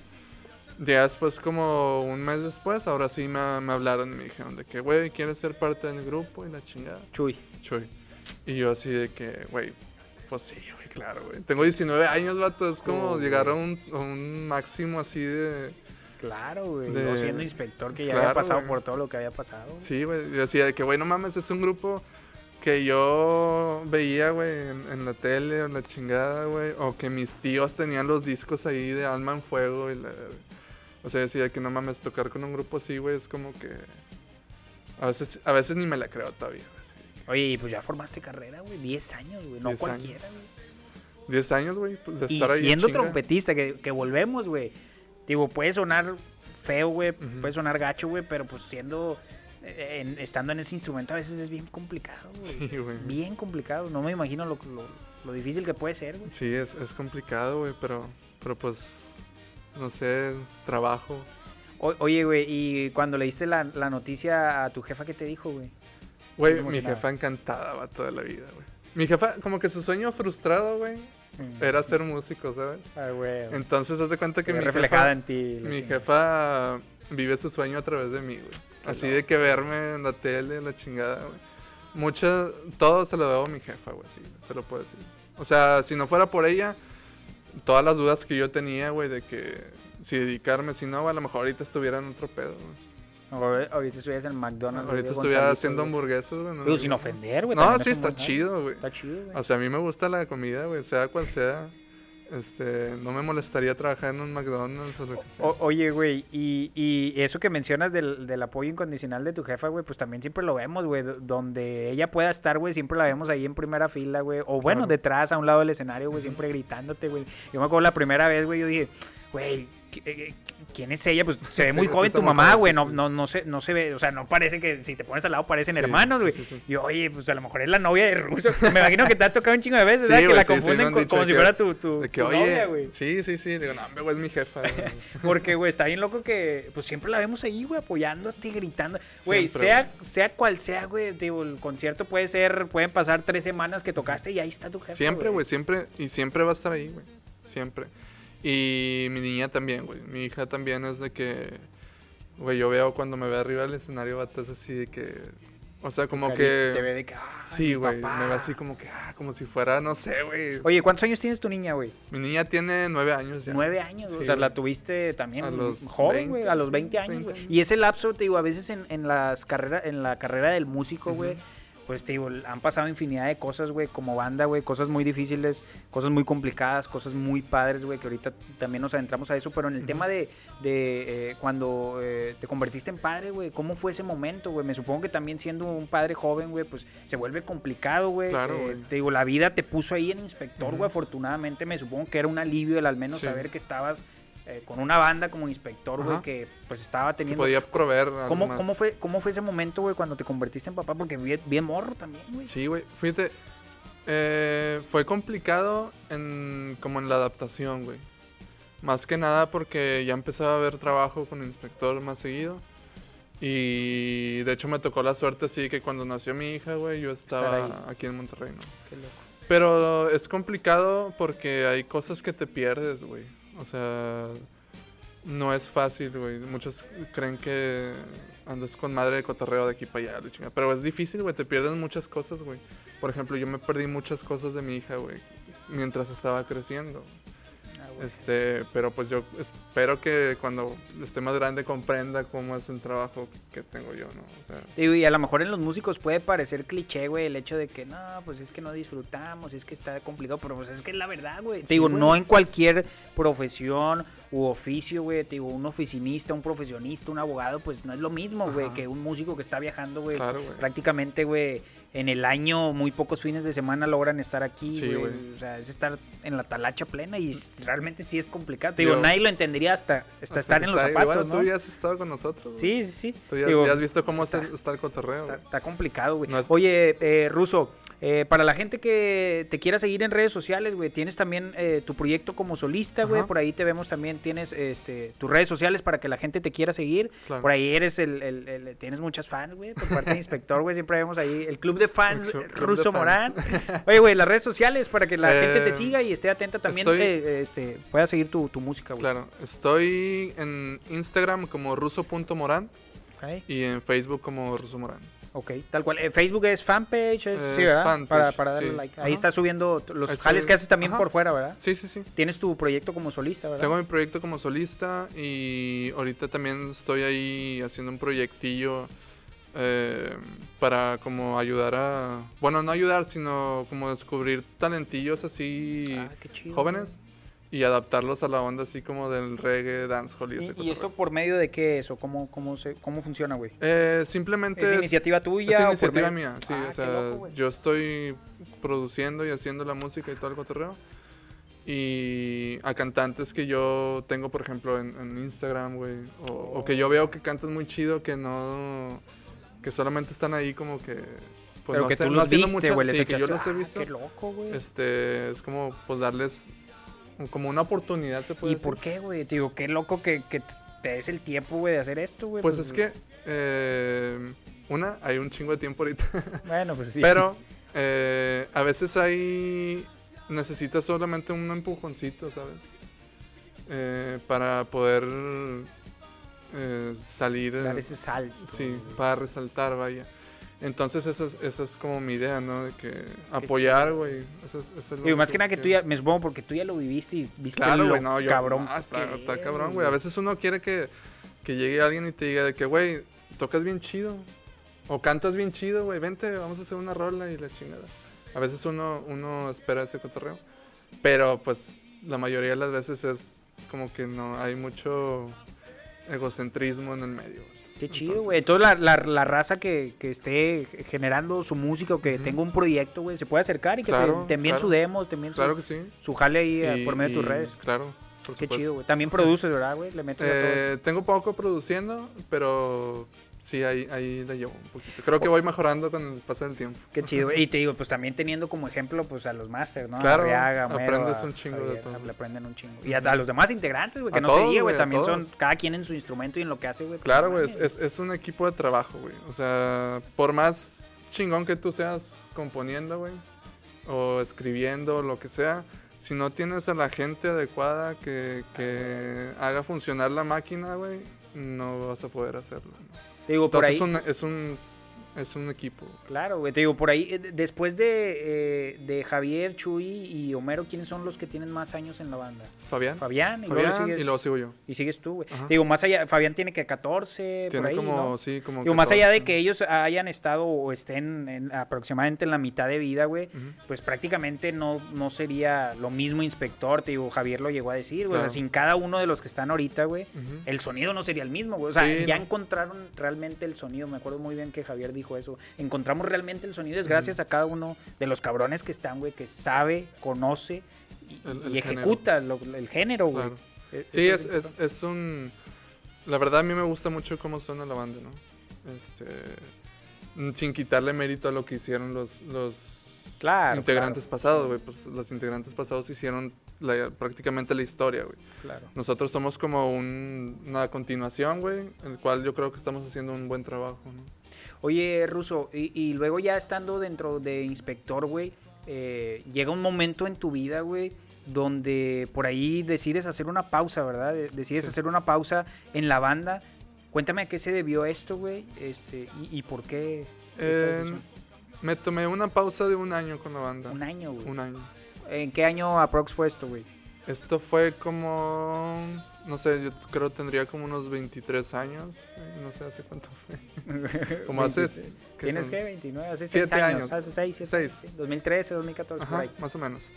Speaker 2: Ya después, como un mes después, ahora sí me, me hablaron y me dijeron de que, güey, ¿quieres ser parte del grupo? Y la chingada.
Speaker 1: Chuy.
Speaker 2: Chuy. Y yo así de que, güey, pues sí, güey, claro, güey. Tengo 19 años, vato. Es como
Speaker 1: Oh,
Speaker 2: llegar a un, a un máximo así de...
Speaker 1: Claro, güey.
Speaker 2: De-
Speaker 1: Yo siendo inspector que ya
Speaker 2: Claro,
Speaker 1: había pasado
Speaker 2: güey.
Speaker 1: por todo lo que había pasado.
Speaker 2: Sí, güey. Yo decía de que, güey, no mames, es un grupo que yo veía, güey, en, en la tele o la chingada, güey. O que mis tíos tenían los discos ahí de Alma en Fuego y la... O sea, decía que no mames, tocar con un grupo así, güey, es como que... A veces, a veces ni me la creo todavía.
Speaker 1: Oye, y pues ya formaste carrera, güey. 10 años, güey. No
Speaker 2: 10
Speaker 1: cualquiera, güey.
Speaker 2: 10 años, güey, pues de
Speaker 1: Y
Speaker 2: estar ahí en
Speaker 1: siendo trompetista, que, que volvemos, güey. Digo, puede sonar feo, güey.
Speaker 2: Ujú.
Speaker 1: Puede sonar gacho, güey. Pero pues siendo. En- estando en ese instrumento a veces es bien complicado, güey.
Speaker 2: Sí, güey.
Speaker 1: Bien complicado. No me imagino lo, lo, lo difícil que puede ser, güey.
Speaker 2: Sí, es, es complicado, güey, pero, pero pues, no sé, trabajo.
Speaker 1: O- oye, güey, y cuando le diste la, la noticia a tu jefa, ¿qué te dijo, güey?
Speaker 2: Güey, mi jefa encantada va toda la vida, güey. Mi jefa, como que su sueño frustrado, güey, era ser músico, ¿sabes?
Speaker 1: Ah, güey.
Speaker 2: Entonces, haz de cuenta
Speaker 1: Se
Speaker 2: que
Speaker 1: ve
Speaker 2: mi
Speaker 1: reflejada
Speaker 2: jefa,
Speaker 1: en ti.
Speaker 2: mi jefa vive su sueño a través de mí, güey. Así de que verme en la tele, la chingada, güey. Mucho, todo se lo debo a mi jefa, güey, sí, te lo puedo decir. O sea, si no fuera por ella, todas las dudas que yo tenía, güey, de que si dedicarme, si no, a lo mejor ahorita estuviera en otro pedo, güey.
Speaker 1: Ahor- Ahorita estuvieras en McDonald's.
Speaker 2: Ahorita
Speaker 1: güey,
Speaker 2: estuviera haciendo
Speaker 1: güey.
Speaker 2: hamburguesas, güey.
Speaker 1: Digo, sin ofender, güey.
Speaker 2: No, sí, está chido, güey.
Speaker 1: Está chido, güey.
Speaker 2: O sea, a mí me gusta la comida, güey, sea cual sea. Este, no me molestaría trabajar en un McDonald's o lo que sea.
Speaker 1: O- oye, güey, y, y eso que mencionas del, del apoyo incondicional de tu jefa, güey, pues también siempre lo vemos, güey. do- Donde ella pueda estar, güey, siempre la vemos ahí en primera fila, güey. O bueno,
Speaker 2: Claro.
Speaker 1: detrás, a un lado del escenario, güey, siempre gritándote, güey. Yo me acuerdo la primera vez, güey, yo dije, güey, ¿qui- eh, ¿quién es ella? Pues se ve
Speaker 2: Sí,
Speaker 1: muy joven tu mamá, güey. No, no, no, se, no se ve, o sea, no parece que si te pones al lado parecen hermanos, güey. Y oye, pues a lo mejor es la novia de Russo. Me imagino que te ha tocado un chingo de veces, ¿verdad? Que la
Speaker 2: me
Speaker 1: confunden como si fuera tu, tu,
Speaker 2: que,
Speaker 1: novia, güey.
Speaker 2: sí, sí, sí. Digo, no, hombre, güey, es mi jefa. <laughs>
Speaker 1: Porque, güey, está bien loco que, pues siempre la vemos ahí, güey, apoyándote, gritando. Güey, sea, sea cual sea, güey, digo, el concierto puede ser, pueden pasar tres semanas que tocaste y ahí está tu jefe.
Speaker 2: Siempre, güey, siempre. Y siempre va a estar ahí, güey. Siempre. Y mi niña también, güey. Mi hija también es de que. Güey, yo veo cuando me ve arriba del escenario, vato, es así de que. O sea, como
Speaker 1: Te ve
Speaker 2: que.
Speaker 1: de que, ah,
Speaker 2: Sí, güey. Me ve así como que, ah, como si fuera, no sé, güey.
Speaker 1: Oye, ¿cuántos años tienes tu niña, güey?
Speaker 2: Mi niña tiene nueve años ya.
Speaker 1: Nueve años,
Speaker 2: Sí,
Speaker 1: o sea, la tuviste también
Speaker 2: A los
Speaker 1: joven, güey,
Speaker 2: 20,
Speaker 1: a los
Speaker 2: sí,
Speaker 1: 20 años,
Speaker 2: 20
Speaker 1: güey.
Speaker 2: años.
Speaker 1: Y ese lapso, te digo, a veces en, en las carreras, en la carrera del músico, güey, pues te digo, han pasado infinidad de cosas, güey, como banda, güey, cosas muy difíciles, cosas muy complicadas, cosas muy padres, güey, que ahorita también nos adentramos a eso, pero en el tema de, de eh, cuando eh, te convertiste en padre, güey, ¿cómo fue ese momento, güey? Me supongo que también siendo un padre joven, güey, pues se vuelve complicado, güey.
Speaker 2: Claro,
Speaker 1: Eh, te digo, la vida te puso ahí en inspector, güey, afortunadamente me supongo que era un alivio el al menos
Speaker 2: Sí.
Speaker 1: saber que estabas eh, con una banda como inspector, güey, que pues estaba
Speaker 2: Que
Speaker 1: teniendo...
Speaker 2: podía proveer
Speaker 1: ¿Cómo,
Speaker 2: más.
Speaker 1: cómo, fue, ¿Cómo fue ese momento, güey, cuando te convertiste en papá? Porque bien, bien morro también, güey.
Speaker 2: Sí, güey. Fíjate, eh, fue complicado en, como en la adaptación, güey. Más que nada porque ya empezaba a haber trabajo con inspector más seguido. Y de hecho me tocó la suerte así que cuando nació mi hija, güey, yo estaba aquí en Monterrey, ¿no?
Speaker 1: Qué loco.
Speaker 2: Pero es complicado porque hay cosas que te pierdes, güey. O sea, no es fácil, güey. Muchos creen que andas con madre de cotorreo de aquí para allá, la chingada. Pero es difícil, güey. Te pierdes muchas cosas, güey. Por ejemplo, yo me perdí muchas cosas de mi hija, güey. Mientras estaba creciendo. Este, pero pues yo espero que cuando esté más grande comprenda cómo es el trabajo que tengo yo, ¿no? O sea,
Speaker 1: y a lo mejor en los músicos puede parecer cliché, güey, el hecho de que no, pues es que no disfrutamos, es que está complicado, pero pues es que es la verdad, güey. Te
Speaker 2: Sí,
Speaker 1: digo,
Speaker 2: güey.
Speaker 1: no en cualquier profesión u oficio, güey, te digo, un oficinista, un profesionista, un abogado, pues no es lo mismo, güey, que un músico que está viajando, güey.
Speaker 2: claro, güey.
Speaker 1: Prácticamente, güey, en el año muy pocos fines de semana logran estar aquí,
Speaker 2: Sí,
Speaker 1: güey. O sea, es estar en la talacha plena y realmente sí es complicado. Te digo, nadie lo entendería hasta, estar en los
Speaker 2: ahí.
Speaker 1: zapatos,
Speaker 2: Bueno,
Speaker 1: ¿no?
Speaker 2: tú ya has estado con nosotros. güey.
Speaker 1: Sí, sí, sí.
Speaker 2: Tú ya,
Speaker 1: Digo,
Speaker 2: ya has visto cómo
Speaker 1: está-
Speaker 2: está, el cotorreo.
Speaker 1: Está, complicado, güey.
Speaker 2: No es-
Speaker 1: Oye, eh, Ruso, eh, para la gente que te quiera seguir en redes sociales, güey, tienes también eh, tu proyecto como solista, güey. Por ahí te vemos también, tienes este, tus redes sociales para que la gente te quiera seguir.
Speaker 2: Claro.
Speaker 1: Por ahí eres el, el- el- tienes muchas fans, güey, por parte de <laughs> Inspector, güey. Siempre vemos ahí el club de fans
Speaker 2: El club- club de
Speaker 1: Ruso
Speaker 2: fans.
Speaker 1: Morán. <laughs> Oye, güey, las redes sociales para que la gente te
Speaker 2: Eh,
Speaker 1: siga y esté atenta también,
Speaker 2: estoy-
Speaker 1: eh, este, pueda seguir tu, tu música, güey.
Speaker 2: Claro, estoy en Instagram como ruso.morán
Speaker 1: Ok,
Speaker 2: y en Facebook como ruso morán.
Speaker 1: ok, tal cual. Eh, Facebook es fanpage, es, sí, ¿verdad?
Speaker 2: fanpage,
Speaker 1: para, para darle
Speaker 2: sí.
Speaker 1: like. Ahí
Speaker 2: Ajá.
Speaker 1: estás subiendo los
Speaker 2: Estoy-
Speaker 1: jales que haces también
Speaker 2: ajá.
Speaker 1: por fuera, ¿verdad?
Speaker 2: Sí, sí, sí.
Speaker 1: Tienes tu proyecto como solista, ¿verdad?
Speaker 2: Tengo mi proyecto como solista y ahorita también estoy ahí haciendo un proyectillo eh, para como ayudar a... Bueno, no ayudar, sino como descubrir talentillos así
Speaker 1: Ah,
Speaker 2: jóvenes y adaptarlos a la onda así como del reggae, dancehall y
Speaker 1: güey.
Speaker 2: ese
Speaker 1: ¿Y, y esto por medio de qué es o cómo, cómo, se, cómo funciona, güey?
Speaker 2: Eh, simplemente
Speaker 1: ¿Es
Speaker 2: es-
Speaker 1: iniciativa tuya?
Speaker 2: Es iniciativa mía, sí.
Speaker 1: Ah,
Speaker 2: o sea,
Speaker 1: loco,
Speaker 2: yo estoy produciendo y haciendo la música y todo el cotorreo. Y a cantantes que yo tengo, por ejemplo, en, en Instagram, güey. O, o que yo veo que cantan muy chido, que no. Que solamente están ahí como que. Pues
Speaker 1: Pero
Speaker 2: no,
Speaker 1: que
Speaker 2: sé,
Speaker 1: tú
Speaker 2: no
Speaker 1: los
Speaker 2: haciendo
Speaker 1: viste,
Speaker 2: mucha-
Speaker 1: les
Speaker 2: Sí, que yo los he
Speaker 1: Ah,
Speaker 2: visto.
Speaker 1: Qué loco, güey.
Speaker 2: Este, es como, pues darles. como una oportunidad, se puede
Speaker 1: ¿Y
Speaker 2: decir.
Speaker 1: por qué, güey? Te digo, qué loco que, que te des el tiempo, güey, de hacer esto, güey.
Speaker 2: Pues es que. eh, una, hay un chingo de tiempo ahorita. <laughs>
Speaker 1: Bueno, pues sí.
Speaker 2: Pero eh, a veces hay. Necesitas solamente un empujoncito, ¿sabes? Eh, para poder eh, salir.
Speaker 1: Dar
Speaker 2: eh,
Speaker 1: ese salto.
Speaker 2: sí,
Speaker 1: güey.
Speaker 2: para resaltar, vaya. Entonces, esa es, esa es como mi idea, ¿no? De que apoyar, güey. Eso es, eso es lo
Speaker 1: Digo, más que nada que tú ya, me supongo porque tú ya lo viviste y viste
Speaker 2: Claro,
Speaker 1: lo
Speaker 2: güey, no, yo.
Speaker 1: cabrón.
Speaker 2: no, está,
Speaker 1: que
Speaker 2: está
Speaker 1: es,
Speaker 2: cabrón, güey. A veces uno quiere que, que llegue alguien y te diga de que, güey, tocas bien chido. O cantas bien chido, güey. Vente, vamos a hacer una rola y la chingada. A veces uno, uno espera ese cotorreo. Pero, pues, la mayoría de las veces es como que no hay mucho egocentrismo en el medio.
Speaker 1: Qué chido,
Speaker 2: Entonces-
Speaker 1: güey. Entonces la, la, la raza que, que esté generando su música o que tenga un proyecto, güey, se puede acercar y que
Speaker 2: Claro,
Speaker 1: te, te envíen su demo, te envíen su,
Speaker 2: Claro que sí.
Speaker 1: su jale ahí eh,
Speaker 2: Y-
Speaker 1: por medio de tus redes.
Speaker 2: Claro, por
Speaker 1: Qué
Speaker 2: supuesto.
Speaker 1: chido, güey. También <laughs> produces, ¿verdad, güey? Le metes a todo.
Speaker 2: Eh, tengo poco produciendo, pero sí, ahí, ahí la llevo un poquito. Creo que voy mejorando con el paso del tiempo.
Speaker 1: Qué chido. Y te digo, pues también teniendo como ejemplo, pues a los masters, ¿no?
Speaker 2: Claro,
Speaker 1: Arriaga,
Speaker 2: aprendes un chingo de todos.
Speaker 1: Le aprenden un chingo. Y a, a los demás integrantes, güey, que no se
Speaker 2: todos,
Speaker 1: diga, güey. También son cada quien en su instrumento y en lo que hace, güey.
Speaker 2: Claro,
Speaker 1: pues,
Speaker 2: güey, es, es- es un equipo de trabajo, güey. O sea, por más chingón que tú seas componiendo, güey, o escribiendo, lo que sea, si no tienes a la gente adecuada que, que haga funcionar la máquina, güey, no vas a poder hacerlo. ¿no?
Speaker 1: Te digo, por ahí.
Speaker 2: Entonces es un, es un es un equipo.
Speaker 1: Claro, güey. Te digo, por ahí, eh, de- después de, eh, de Javier, Chuy y Homero, ¿quiénes son los que tienen más años en la banda?
Speaker 2: Fabián.
Speaker 1: Fabián, y luego
Speaker 2: Fabián
Speaker 1: sigues,
Speaker 2: y luego sigo yo.
Speaker 1: y sigues tú, güey.
Speaker 2: Ajá.
Speaker 1: Digo, más allá, Fabián tiene que 14, por
Speaker 2: Tiene
Speaker 1: ahí,
Speaker 2: como,
Speaker 1: ¿no?
Speaker 2: sí, como.
Speaker 1: Digo, más allá de
Speaker 2: 14.
Speaker 1: que ellos hayan estado o estén en aproximadamente en la mitad de vida, güey, pues prácticamente no, no sería lo mismo inspector, te digo, Javier lo llegó a decir, güey. O sea, sin cada uno de los que están ahorita, güey, el sonido no sería el mismo, güey. O sea,
Speaker 2: Sí,
Speaker 1: ya
Speaker 2: no.
Speaker 1: encontraron realmente el sonido. Me acuerdo muy bien que Javier dijo eso. Encontramos realmente el sonido es gracias a cada uno de los cabrones que están, güey, que sabe, conoce y,
Speaker 2: El-
Speaker 1: y
Speaker 2: el
Speaker 1: ejecuta lo- el género, güey.
Speaker 2: Claro.
Speaker 1: E-
Speaker 2: Sí,
Speaker 1: eso
Speaker 2: es, es, es un... La verdad a mí me gusta mucho cómo suena la banda, ¿no? Este... Sin quitarle mérito a lo que hicieron los, los
Speaker 1: Claro,
Speaker 2: integrantes pasados, güey. Pues los integrantes pasados hicieron la- prácticamente la historia, güey.
Speaker 1: Claro, claro.
Speaker 2: Nosotros somos como un- una continuación, güey, el cual yo creo que estamos haciendo un buen trabajo, ¿no?
Speaker 1: Oye, Ruso, y, y luego ya estando dentro de inspector, güey, eh, llega un momento en tu vida, güey, donde por ahí decides hacer una pausa, ¿verdad? De- Decides
Speaker 2: Sí.
Speaker 1: hacer una pausa en la banda. Cuéntame a qué se debió esto, güey, este, y, y por qué.
Speaker 2: Eh,
Speaker 1: decisión.
Speaker 2: me tomé una pausa de un año con la banda.
Speaker 1: un año, güey.
Speaker 2: Un año.
Speaker 1: ¿En qué año aprox fue esto, güey?
Speaker 2: Esto fue como, no sé, yo creo tendría como unos 23 años, eh, no sé hace cuánto fue. <laughs> Como hace,
Speaker 1: 23.
Speaker 2: ¿qué
Speaker 1: ¿Tienes qué? 29, hace
Speaker 2: Siete
Speaker 1: 6 años.
Speaker 2: años.
Speaker 1: Hace 6, 7
Speaker 2: Seis.
Speaker 1: sí, 2013, 2014, por
Speaker 2: Ajá,
Speaker 1: ahí.
Speaker 2: más o menos.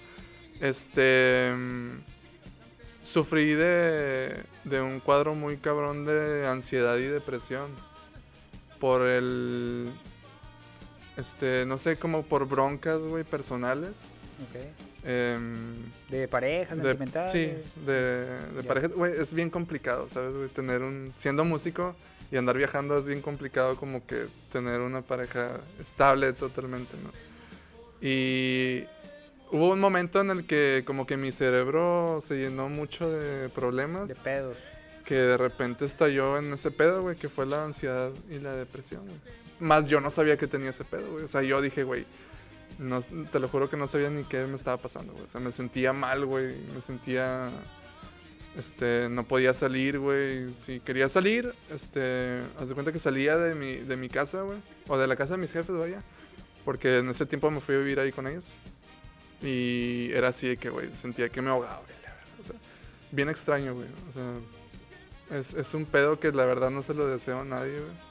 Speaker 2: Este, mm, sufrí de, de un cuadro muy cabrón de ansiedad y depresión por el, este, no sé, como por broncas, güey, personales.
Speaker 1: Ok.
Speaker 2: Em,
Speaker 1: De pareja,
Speaker 2: De- sí, de, de
Speaker 1: Ya.
Speaker 2: pareja, güey, es bien complicado, ¿sabes? güey? Tener un, siendo músico y andar viajando es bien complicado como que tener una pareja estable totalmente, ¿no? Y hubo un momento en el que como que mi cerebro se llenó mucho de problemas
Speaker 1: De pedos.
Speaker 2: que de repente estalló en ese pedo, güey, que fue la ansiedad y la depresión, güey. Más yo no sabía que tenía ese pedo, güey. O sea, yo dije, güey, no, te lo juro que no sabía ni qué me estaba pasando, güey. O sea, me sentía mal, güey. Me sentía, este, no podía salir, güey. Si quería salir, este, haz de cuenta que salía de mi, de mi casa, güey. O de la casa de mis jefes, vaya. Porque en ese tiempo me fui a vivir ahí con ellos. Y era así de que, güey, sentía que me ahogaba, güey. O sea, bien extraño, güey. O sea, es, es un pedo que la verdad no se lo deseo a nadie, güey.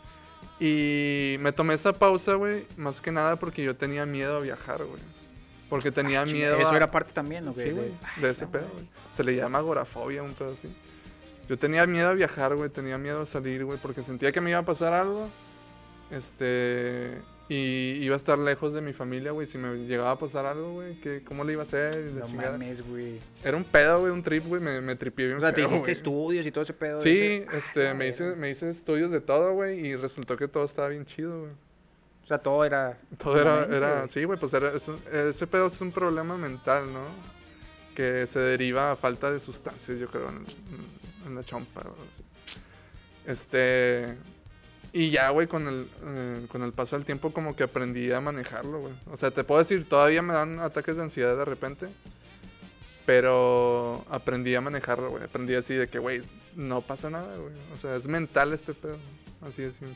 Speaker 2: Y me tomé esa pausa, güey, más que nada porque yo tenía miedo a viajar, güey. Porque tenía miedo
Speaker 1: Eso
Speaker 2: a...
Speaker 1: era parte también, ¿no?
Speaker 2: Sí, güey, de ese
Speaker 1: no,
Speaker 2: pedo,
Speaker 1: güey.
Speaker 2: güey. Se le llama agorafobia, un pedo así. Yo tenía miedo a viajar, güey, tenía miedo a salir, güey, porque sentía que me iba a pasar algo. Este... Y iba a estar lejos de mi familia, güey. Si me llegaba a pasar algo, güey, ¿cómo le iba a hacer? La
Speaker 1: No
Speaker 2: chingada.
Speaker 1: mames, güey.
Speaker 2: Era un pedo, güey, un trip, güey. Me, me tripié bien
Speaker 1: O sea, te hiciste estudios y todo ese pedo.
Speaker 2: Sí,
Speaker 1: ese.
Speaker 2: este, me hice, me hice estudios de todo, güey, y resultó que todo estaba bien chido, güey.
Speaker 1: O sea, todo era.
Speaker 2: Todo era, era, sí, güey, pues era, es un- ese pedo es un problema mental, ¿no? Que se deriva a falta de sustancias, yo creo, en, en la chompa, o así. Este, y ya, güey, con el, eh, con el paso del tiempo como que aprendí a manejarlo, güey. O sea, te puedo decir, todavía me dan ataques de ansiedad de repente, pero aprendí a manejarlo, güey. Aprendí así de que, güey, no pasa nada, güey. O sea, es mental este pedo, así de simple.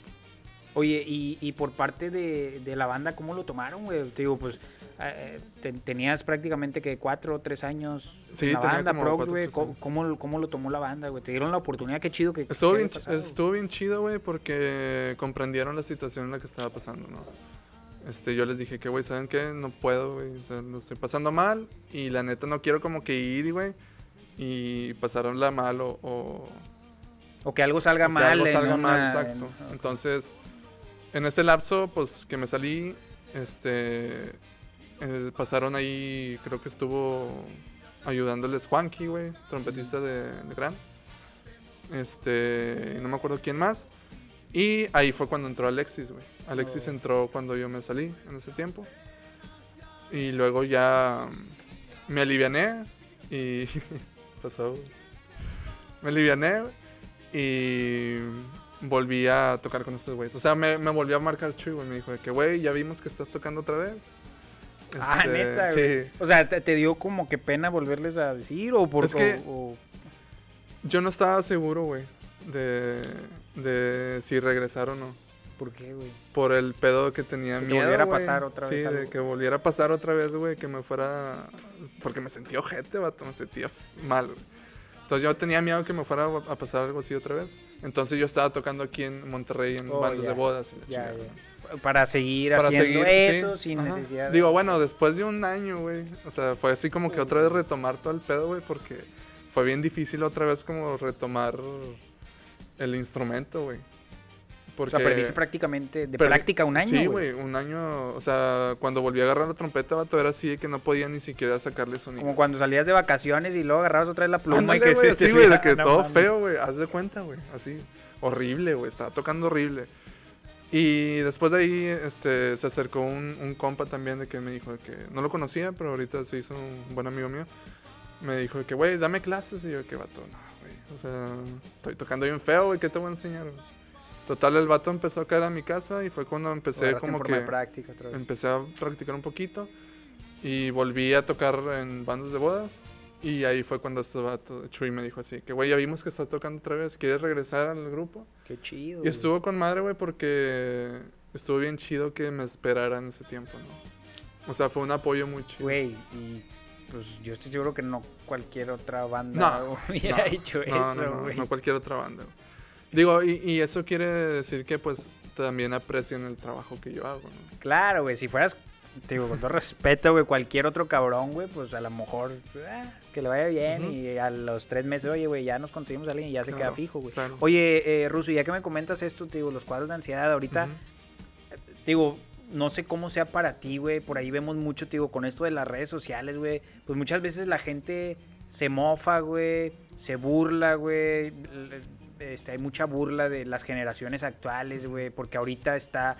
Speaker 1: Oye, y, y por parte de, de la banda, ¿cómo lo tomaron, güey? Te digo, pues. Eh, te- tenías prácticamente que cuatro o tres años
Speaker 2: Sí,
Speaker 1: en la banda, Prox, güey. ¿Cómo, cómo, cómo lo tomó la banda, güey? Te dieron la oportunidad, qué chido que.
Speaker 2: Estuvo
Speaker 1: que
Speaker 2: bien,
Speaker 1: pasado,
Speaker 2: estuvo bien chido, güey, porque comprendieron la situación en la que estaba pasando, ¿no? Este, yo les dije que, güey, ¿saben qué? No puedo, güey, o sea, lo estoy pasando mal y la neta no quiero como que ir, güey, y pasarla mal o... o
Speaker 1: O que algo salga
Speaker 2: o que
Speaker 1: mal.
Speaker 2: algo salga mal,
Speaker 1: una-
Speaker 2: exacto.
Speaker 1: en-
Speaker 2: Entonces, en ese lapso, pues, que me salí, este, eh, pasaron ahí, creo que estuvo ayudándoles Juanqui, güey, trompetista de, de Gran. Este, no me acuerdo quién más. Y ahí fue cuando entró Alexis, güey. Alexis
Speaker 1: Oh.
Speaker 2: entró cuando yo me salí en ese tiempo. Y luego ya mm, me aliviané y <laughs> pasó. Me aliviané y volví a tocar con estos güeyes. O sea, me, me volvió a marcar Chuy, güey. Me dijo de que, güey, ya vimos que estás tocando otra vez.
Speaker 1: Ah,
Speaker 2: Este,
Speaker 1: neta,
Speaker 2: Sí.
Speaker 1: güey. O sea, ¿te, te dio como que pena volverles a decir? ¿O por
Speaker 2: Es que-
Speaker 1: o- o-
Speaker 2: Yo no estaba seguro, güey, de, de si regresar o no.
Speaker 1: ¿Por qué, güey?
Speaker 2: Por el pedo que tenía
Speaker 1: Que
Speaker 2: miedo,
Speaker 1: volviera a pasar otra vez
Speaker 2: Sí, de que volviera a pasar otra vez, güey, que me fuera... Porque me sentía ojete, vato, me sentía mal, güey. Entonces yo tenía miedo que me fuera a pasar algo así otra vez. Entonces yo estaba tocando aquí en Monterrey en
Speaker 1: Oh,
Speaker 2: bandas de bodas y la
Speaker 1: Ya,
Speaker 2: chingada.
Speaker 1: Para seguir
Speaker 2: Para
Speaker 1: haciendo
Speaker 2: seguir,
Speaker 1: eso
Speaker 2: sí.
Speaker 1: sin
Speaker 2: Ajá.
Speaker 1: necesidad. de-
Speaker 2: Digo, bueno, después de un año, güey. O sea, fue así como que otra vez retomar todo el pedo, güey, porque fue bien difícil otra vez como retomar el instrumento, güey.
Speaker 1: o
Speaker 2: Porque...
Speaker 1: sea, perdiste prácticamente de práctica un año,
Speaker 2: Sí,
Speaker 1: güey.
Speaker 2: un año. O sea, cuando volví a agarrar la trompeta, vato, era así de que no podía ni siquiera sacarle sonido.
Speaker 1: Como cuando salías de vacaciones y luego agarrabas otra vez la pluma
Speaker 2: Ándale,
Speaker 1: y que
Speaker 2: güey,
Speaker 1: se
Speaker 2: de <laughs> que
Speaker 1: no
Speaker 2: todo feo, güey. Haz de cuenta, güey. Así. Horrible, güey. Estaba tocando horrible. Y después de ahí, este, se acercó un, un compa también de que me dijo que no lo conocía, pero ahorita se hizo un buen amigo mío. Me dijo que, güey, dame clases. Y yo, que vato, no, güey. O sea, estoy tocando bien feo, güey. ¿Qué te voy a enseñar, güey? Total, el vato empezó a caer a mi casa y fue cuando empecé
Speaker 1: en
Speaker 2: como que...
Speaker 1: de práctica otra vez.
Speaker 2: Empecé a practicar un poquito y volví a tocar en bandas de bodas. Y ahí fue cuando vato, Chuy, me dijo así, que güey, ya vimos que estás tocando otra vez, ¿quieres regresar al grupo?
Speaker 1: Qué chido.
Speaker 2: Y estuvo con madre, güey, porque estuvo bien chido que me esperaran ese tiempo, ¿no? O sea, fue un apoyo muy chido.
Speaker 1: Güey, y pues yo estoy seguro que no cualquier otra banda
Speaker 2: No, <laughs>
Speaker 1: hubiera
Speaker 2: no,
Speaker 1: hecho
Speaker 2: no,
Speaker 1: eso,
Speaker 2: no, no,
Speaker 1: güey.
Speaker 2: no cualquier otra banda. güey. Digo, y, y eso quiere decir que pues también aprecian el trabajo que yo hago, ¿no?
Speaker 1: Claro, güey, si fueras, te digo, con todo respeto, güey, cualquier otro cabrón, güey, pues a lo mejor, ah, que le vaya bien y a los tres meses, oye, güey, ya nos conseguimos a alguien y ya se queda fijo, güey.
Speaker 2: Claro.
Speaker 1: Oye, eh, Ruso, ya que me comentas esto, te digo, los cuadros de ansiedad, ahorita,
Speaker 2: Ujú.
Speaker 1: digo, no sé cómo sea para ti, güey. Por ahí vemos mucho, te digo, con esto de las redes sociales, güey. Pues muchas veces la gente se mofa, güey. Se burla, güey. Este, hay mucha burla de las generaciones actuales, güey. Porque ahorita está.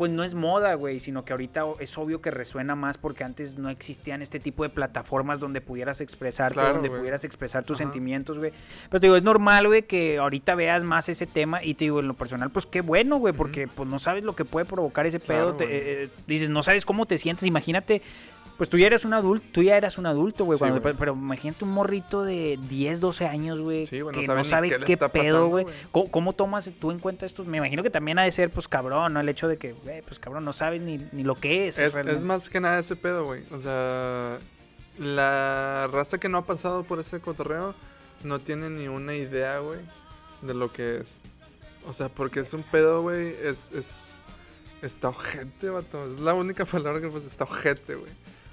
Speaker 1: Pues no es moda, güey, sino que ahorita es obvio que resuena más porque antes no existían este tipo de plataformas donde pudieras expresarte,
Speaker 2: Claro,
Speaker 1: donde
Speaker 2: güey.
Speaker 1: pudieras expresar tus
Speaker 2: Ajá.
Speaker 1: sentimientos, güey. Pero te digo, es normal, güey, que ahorita veas más ese tema y te digo, en lo personal, pues qué bueno, güey, porque pues no sabes lo que puede provocar ese pedo. Te- eh, eh, dices, no sabes cómo te sientes, imagínate, pues tú ya eres un adulto, tú ya eras un adulto, güey,
Speaker 2: Sí, güey.
Speaker 1: pero imagínate un morrito de 10, 12 años, güey,
Speaker 2: Sí, güey, no
Speaker 1: que no sabe
Speaker 2: qué
Speaker 1: qué pedo, güey. ¿Cómo, cómo tomas tú en cuenta esto? Me imagino que también ha de ser, pues cabrón, ¿no? El hecho de que, güey, pues cabrón, no sabes ni, ni lo que es.
Speaker 2: Es más que nada ese pedo, güey. O sea, la raza que no ha pasado por ese cotorreo no tiene ni una idea, güey, de lo que es. O sea, porque es un pedo, güey, es, es... Está ojete, vato. Es la única <laughs> palabra que pues está ojete, güey.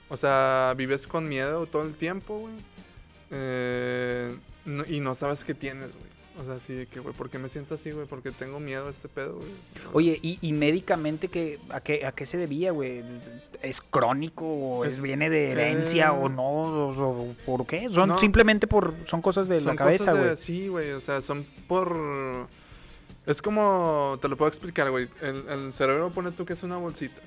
Speaker 2: O sea, vives con miedo todo el tiempo, güey. Eh, no- y no sabes qué tienes, güey. O sea, de que, güey, ¿por qué me siento así, güey? Porque tengo miedo a este pedo, güey.
Speaker 1: Oye, ¿y, y médicamente qué, a, qué, a qué se debía, güey? ¿Es crónico o es, viene de herencia
Speaker 2: eh,
Speaker 1: o no? O, o- ¿Por qué? ¿Son
Speaker 2: No.
Speaker 1: simplemente por... son cosas de la cabeza, güey?
Speaker 2: Sí, güey, o sea, son por... Es como, te lo puedo explicar, güey. El, el cerebro pone tú que es una bolsita.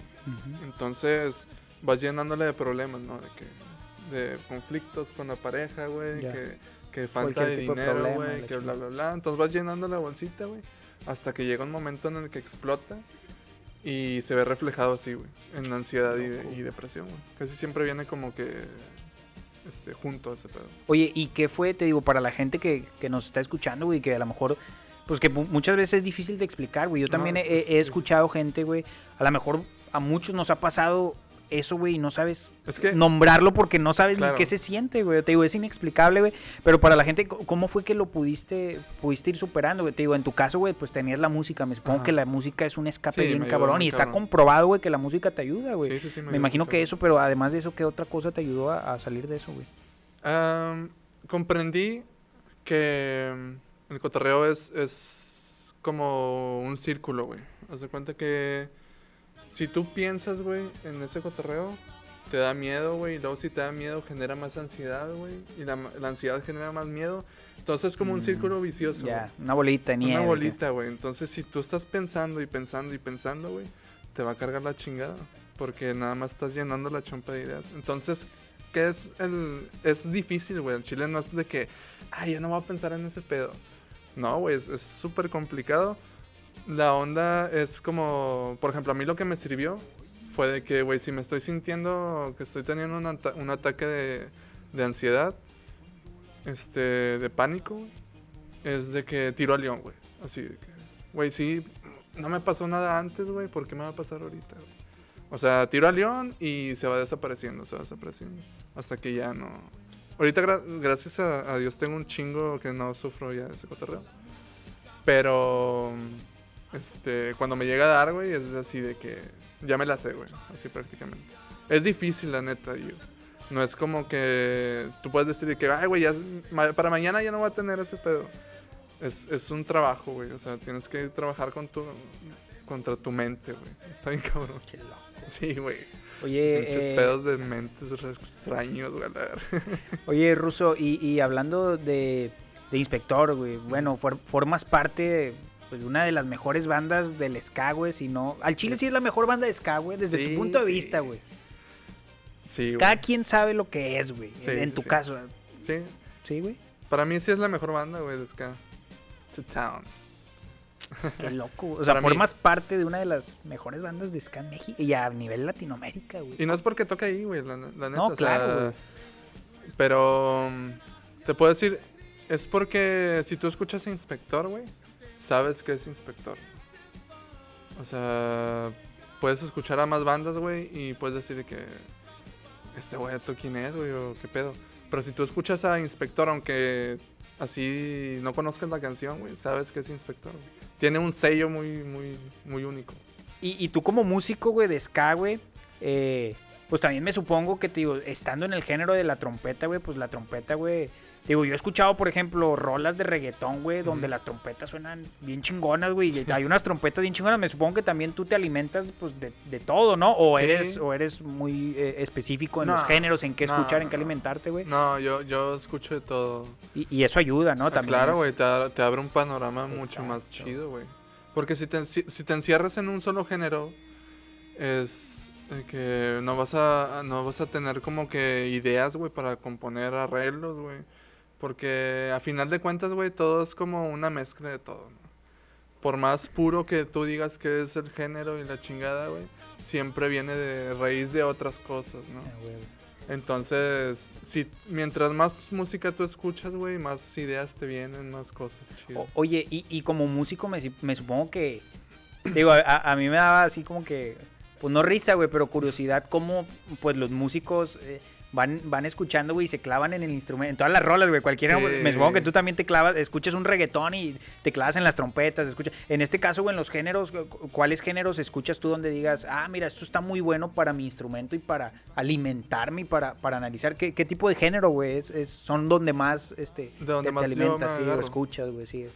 Speaker 2: Entonces vas llenándole de problemas, ¿no? De que de conflictos con la pareja, güey, que, que falta de dinero, güey, que bla, bla, bla. Entonces vas llenando la bolsita, güey, hasta que llega un momento en el que explota y se ve reflejado así, güey, en ansiedad y, de- y depresión, güey. Casi siempre viene como que este, junto a ese pedo.
Speaker 1: Oye, ¿y qué fue, te digo, para la gente que, que nos está escuchando, güey, que a lo mejor, pues que mu- muchas veces es difícil de explicar, güey? Yo
Speaker 2: No,
Speaker 1: también
Speaker 2: es-
Speaker 1: he,
Speaker 2: es-
Speaker 1: he
Speaker 2: es-
Speaker 1: escuchado gente, güey, a lo mejor a muchos nos ha pasado eso, güey, y no sabes
Speaker 2: Es que...
Speaker 1: nombrarlo porque no sabes
Speaker 2: Claro.
Speaker 1: ni qué se siente, güey. Te digo, es inexplicable, güey. Pero para la gente, ¿cómo fue que lo pudiste, pudiste ir superando, güey? Te digo, en tu caso, güey, pues tenías la música. Me supongo
Speaker 2: Ajá.
Speaker 1: que la música es un escape
Speaker 2: Sí,
Speaker 1: bien
Speaker 2: me
Speaker 1: cabrón. y está
Speaker 2: cabrón.
Speaker 1: comprobado, güey, que la música te ayuda, güey.
Speaker 2: Sí, sí, sí,
Speaker 1: Me
Speaker 2: ayudó
Speaker 1: imagino que eso, pero además de eso, ¿qué otra cosa te ayudó a, a salir de eso, güey?
Speaker 2: Am, comprendí que mm, el cotorreo es, es como un círculo, güey. Haz de cuenta que si tú piensas, güey, en ese cotorreo, te da miedo, güey. Y luego si te da miedo, genera más ansiedad, güey. Y la, la ansiedad genera más miedo. Entonces es como un
Speaker 1: Mm,
Speaker 2: círculo vicioso.
Speaker 1: Ya, una bolita nieve.
Speaker 2: Una bolita, güey. Entonces, si tú estás pensando y pensando y pensando, güey, te va a cargar la chingada. Porque nada más estás llenando la chompa de ideas. Entonces, ¿qué es el...? Es difícil, güey. El chile no es de que, ay, yo no voy a pensar en ese pedo. No, güey, es es súper complicado. La onda es como, por ejemplo, a mí lo que me sirvió fue de que, güey, si me estoy sintiendo que estoy teniendo un, ata- un ataque de, de ansiedad, este, de pánico, es de que tiro a león, güey. Así de que, güey, sí, no me pasó nada antes, güey, ¿por qué me va a pasar ahorita? O sea, tiro a León y se va desapareciendo, se va desapareciendo. Hasta que ya no. Ahorita, gra- gracias a, a Dios, tengo un chingo que no sufro ya ese cotorreo. Pero. Este, cuando me llega a dar, güey, es así de que. Ya me la sé, güey. Así prácticamente. Es difícil, la neta, yo. No es como que tú puedes decir que, ay, güey, ya, para mañana ya no voy a tener ese pedo. Es, es un trabajo, güey. O sea, tienes que trabajar con tu, contra tu mente, güey. Está bien cabrón.
Speaker 1: Qué loco.
Speaker 2: Sí, güey.
Speaker 1: Oye,
Speaker 2: Pinches
Speaker 1: eh,
Speaker 2: pedos de mentes extraños, güey. <laughs>
Speaker 1: oye, Ruso, y, y hablando de, de inspector, güey, bueno, for- formas parte pues, una de las mejores bandas del ska, güey, si no... Al Chile sí es la mejor banda de ska, güey, desde
Speaker 2: Sí,
Speaker 1: tu punto de
Speaker 2: sí.
Speaker 1: vista, güey.
Speaker 2: Sí,
Speaker 1: Cada
Speaker 2: güey.
Speaker 1: quien sabe lo que es, güey,
Speaker 2: Sí,
Speaker 1: en tu caso.
Speaker 2: Sí.
Speaker 1: Sí, güey.
Speaker 2: Para mí sí es la mejor banda, güey, de ska. To Town.
Speaker 1: Qué <laughs> loco. O sea,
Speaker 2: Para mí-
Speaker 1: formas parte de una de las mejores bandas de ska en México y a nivel Latinoamérica, güey.
Speaker 2: Y no es porque toca ahí, güey, la, la neta.
Speaker 1: No,
Speaker 2: o sea,
Speaker 1: claro, güey.
Speaker 2: Pero mm, te puedo decir, es porque si tú escuchas a Inspector, güey, sabes que es Inspector. O sea, puedes escuchar a más bandas, güey, y puedes decir que este güey, ¿tú quién es, güey? Qué pedo. Pero si tú escuchas a Inspector, aunque así no conozcas la canción, güey, sabes que es Inspector. Tiene un sello muy, muy, muy único.
Speaker 1: Y, y tú como músico, güey, de ska, güey, eh, pues también me supongo que, te digo, estando en el género de la trompeta, güey, pues la trompeta, güey, digo, yo he escuchado, por ejemplo, rolas de reggaetón, güey, donde las trompetas suenan bien chingonas, güey, hay unas trompetas bien chingonas, me supongo que también tú te alimentas, pues, de, de todo, ¿no? O
Speaker 2: Sí.
Speaker 1: eres o eres muy eh, específico en
Speaker 2: No,
Speaker 1: los géneros, en qué
Speaker 2: no,
Speaker 1: escuchar, en qué alimentarte, güey.
Speaker 2: No, yo, yo escucho de todo.
Speaker 1: Y, y eso ayuda, ¿no?
Speaker 2: Ah,
Speaker 1: También
Speaker 2: claro,
Speaker 1: es-
Speaker 2: güey, te, te abre un panorama mucho más chido, güey. Porque si te, si te encierras en un solo género, es que no vas a no vas a tener como que ideas, güey, para componer arreglos, güey. Porque a final de cuentas, güey, todo es como una mezcla de todo, ¿no? Por más puro que tú digas que es el género y la chingada, güey, siempre viene de raíz de otras cosas, ¿no?
Speaker 1: Ah.
Speaker 2: Entonces, si mientras más música tú escuchas, güey, más ideas te vienen, más cosas chidas.
Speaker 1: Oye, y, y como músico me, me supongo que, digo, a mí me daba así como que, pues no risa, güey, pero curiosidad cómo, pues los músicos eh, van, van escuchando, güey, y se clavan en el instrumento, en todas las rolas, güey, cualquiera,
Speaker 2: Sí.
Speaker 1: me supongo que tú también te clavas, escuchas un reggaetón y te clavas en las trompetas, escuchas, en este caso, güey, en los géneros, cu- ¿cuáles géneros escuchas tú donde digas, ah, mira, esto está muy bueno para mi instrumento y para alimentarme y para, para analizar? ¿Qué, qué tipo de género, güey, es, es- son donde más, este,
Speaker 2: De donde
Speaker 1: te,
Speaker 2: más
Speaker 1: te
Speaker 2: yo
Speaker 1: alimentas,
Speaker 2: me
Speaker 1: sí, o escuchas, güey, sí.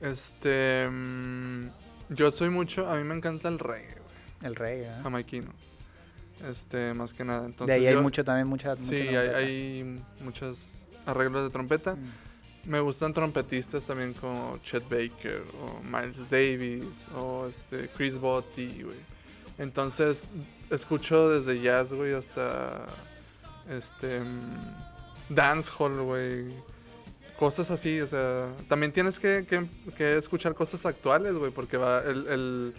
Speaker 2: Este. mm, yo soy mucho. A mí me encanta el reggae.
Speaker 1: El reggae, ¿eh?
Speaker 2: Jamaiquino. Este, más que nada.
Speaker 1: De
Speaker 2: Entonces,
Speaker 1: ahí hay
Speaker 2: yo-
Speaker 1: mucho también, mucha...
Speaker 2: Sí, hay, hay muchos arreglos de trompeta.
Speaker 1: Mm.
Speaker 2: Me gustan trompetistas también como Chet Baker o Miles Davis o este Chris Botti, güey. Entonces, escucho desde jazz, güey, hasta este mm, dancehall, güey. Cosas así, o sea, también tienes que, que- que escuchar cosas actuales, güey, porque va el, el-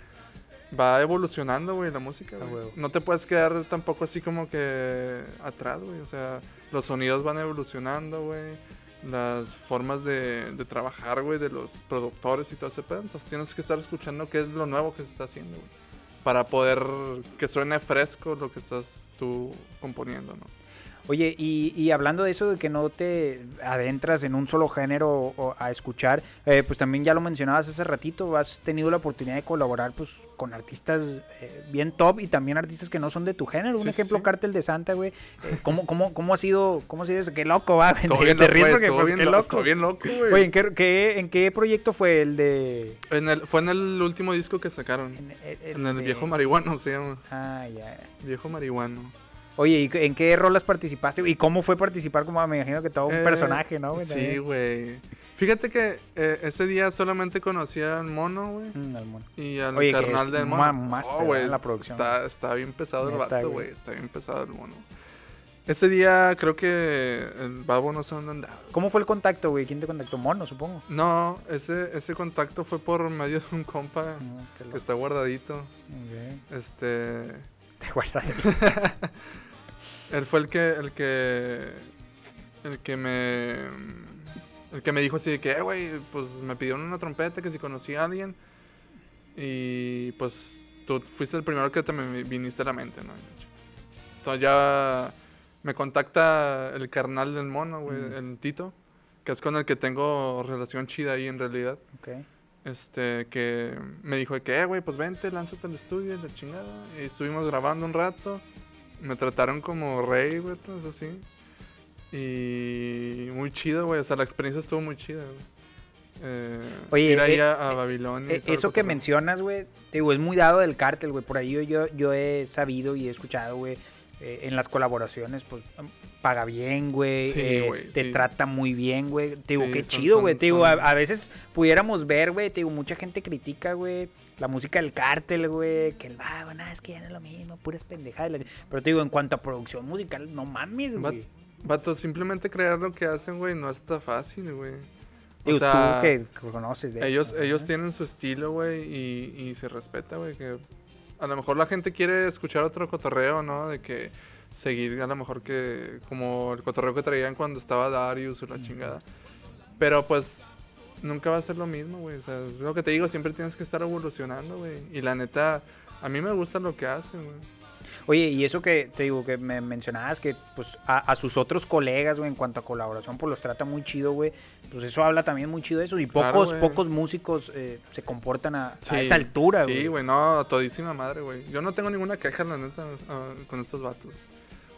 Speaker 2: va evolucionando, güey, la música, güey. No te puedes quedar tampoco así como que atrás, güey, o sea, los sonidos van evolucionando, güey las formas de, de trabajar, güey, de los productores y todo ese pedo. Entonces tienes que estar escuchando qué es lo nuevo que se está haciendo, güey. Para poder que suene fresco lo que estás tú componiendo, ¿no?
Speaker 1: Oye, y, y hablando de eso de que no te adentras en un solo género o- o a escuchar, eh, pues también ya lo mencionabas hace ratito, has tenido la oportunidad de colaborar pues con artistas eh, bien top y también artistas que no son de tu género. Un
Speaker 2: Sí,
Speaker 1: ejemplo,
Speaker 2: sí.
Speaker 1: Cártel de Santa, güey. Eh, ¿cómo, cómo, ¿Cómo ha sido cómo ha sido eso? Qué loco, va. güey. Te
Speaker 2: bien loco,
Speaker 1: pues,
Speaker 2: bien
Speaker 1: qué loco.
Speaker 2: bien loco, güey.
Speaker 1: Oye, ¿en qué, qué- en qué proyecto fue el de...?
Speaker 2: En el, fue en el último disco que sacaron.
Speaker 1: En,
Speaker 2: En el
Speaker 1: de-
Speaker 2: viejo marihuano se llama.
Speaker 1: Ah, ya.
Speaker 2: Viejo marihuano.
Speaker 1: Oye, ¿y en qué rolas participaste? ¿Y cómo fue participar? Como me imagino que todo un
Speaker 2: Eh,
Speaker 1: personaje, ¿no? güey?
Speaker 2: Sí, güey. Fíjate que eh, ese día solamente conocí al mono, güey.
Speaker 1: Mm, al mono.
Speaker 2: Y al
Speaker 1: Oye,
Speaker 2: carnal del mono. Oh,
Speaker 1: ¿verdad?
Speaker 2: güey,
Speaker 1: la producción.
Speaker 2: Está, está bien pesado el vato,
Speaker 1: güey.
Speaker 2: Está bien pesado el mono. Ese día creo que el babo no sé dónde andaba.
Speaker 1: ¿Cómo fue el contacto, güey? ¿Quién te contactó? Mono, supongo.
Speaker 2: No, ese, ese contacto fue por medio de un compa
Speaker 1: No, qué
Speaker 2: que está guardadito. Este.
Speaker 1: Te guardas. <laughs>
Speaker 2: Él fue el que. El que. El que me. El que me dijo así de que, eh, güey, pues me pidieron una trompeta que si conocía a alguien. Y pues tú fuiste el primero que te me viniste a la mente, ¿no? Entonces ya me contacta el carnal del mono, güey,
Speaker 1: Mm.
Speaker 2: el Tito, que es con el que tengo relación chida ahí en realidad.
Speaker 1: Ok.
Speaker 2: Este, que me dijo de que, eh, güey, pues vente, lánzate al estudio y la chingada. Y estuvimos grabando un rato. Me trataron como rey, güey, entonces así. Y muy chido, güey. O sea, la experiencia estuvo muy chida, güey. Eh,
Speaker 1: Oye,
Speaker 2: ir ahí
Speaker 1: eh,
Speaker 2: a, a Babilonia.
Speaker 1: Eh, Eso que mencionas, güey, te digo, es muy dado del cártel, güey. Por ahí yo, yo, yo he sabido y he escuchado, güey, eh, en las colaboraciones, pues paga bien, güey.
Speaker 2: Sí,
Speaker 1: eh, te
Speaker 2: sí.
Speaker 1: trata muy bien, güey. Te digo,
Speaker 2: Sí,
Speaker 1: qué
Speaker 2: son-
Speaker 1: chido, güey. Te digo, a,
Speaker 2: son-
Speaker 1: a veces pudiéramos ver, güey, te digo, mucha gente critica, güey. La música del cártel, güey, que el vago, nada, es que ya no es lo mismo, puras pendejadas. Pero te digo, en cuanto a producción musical, no mames, güey.
Speaker 2: Vato, simplemente crear lo que hacen, güey, no está fácil, güey. O
Speaker 1: Digo,
Speaker 2: sea,
Speaker 1: tú que conoces de
Speaker 2: ellos,
Speaker 1: eso,
Speaker 2: ellos tienen su estilo, güey, y, y se respeta, güey, que a lo mejor la gente quiere escuchar otro cotorreo, ¿no? De que seguir a lo mejor que como el cotorreo que traían cuando estaba Darius o la chingada. Pero pues nunca va a ser lo mismo, güey. O sea, es lo que te digo, siempre tienes que estar evolucionando, güey. Y la neta, a mí me gusta lo que hacen, güey.
Speaker 1: Oye, y eso que te digo, que me mencionabas que pues a, a sus otros colegas, güey, en cuanto a colaboración, pues los trata muy chido, güey. Pues eso habla también muy chido de eso. Y
Speaker 2: Claro,
Speaker 1: pocos,
Speaker 2: güey.
Speaker 1: pocos músicos eh, se comportan a, esa altura, güey.
Speaker 2: Sí, güey, no, a todísima madre, güey. Yo no tengo ninguna queja, la neta, ah, con estos vatos.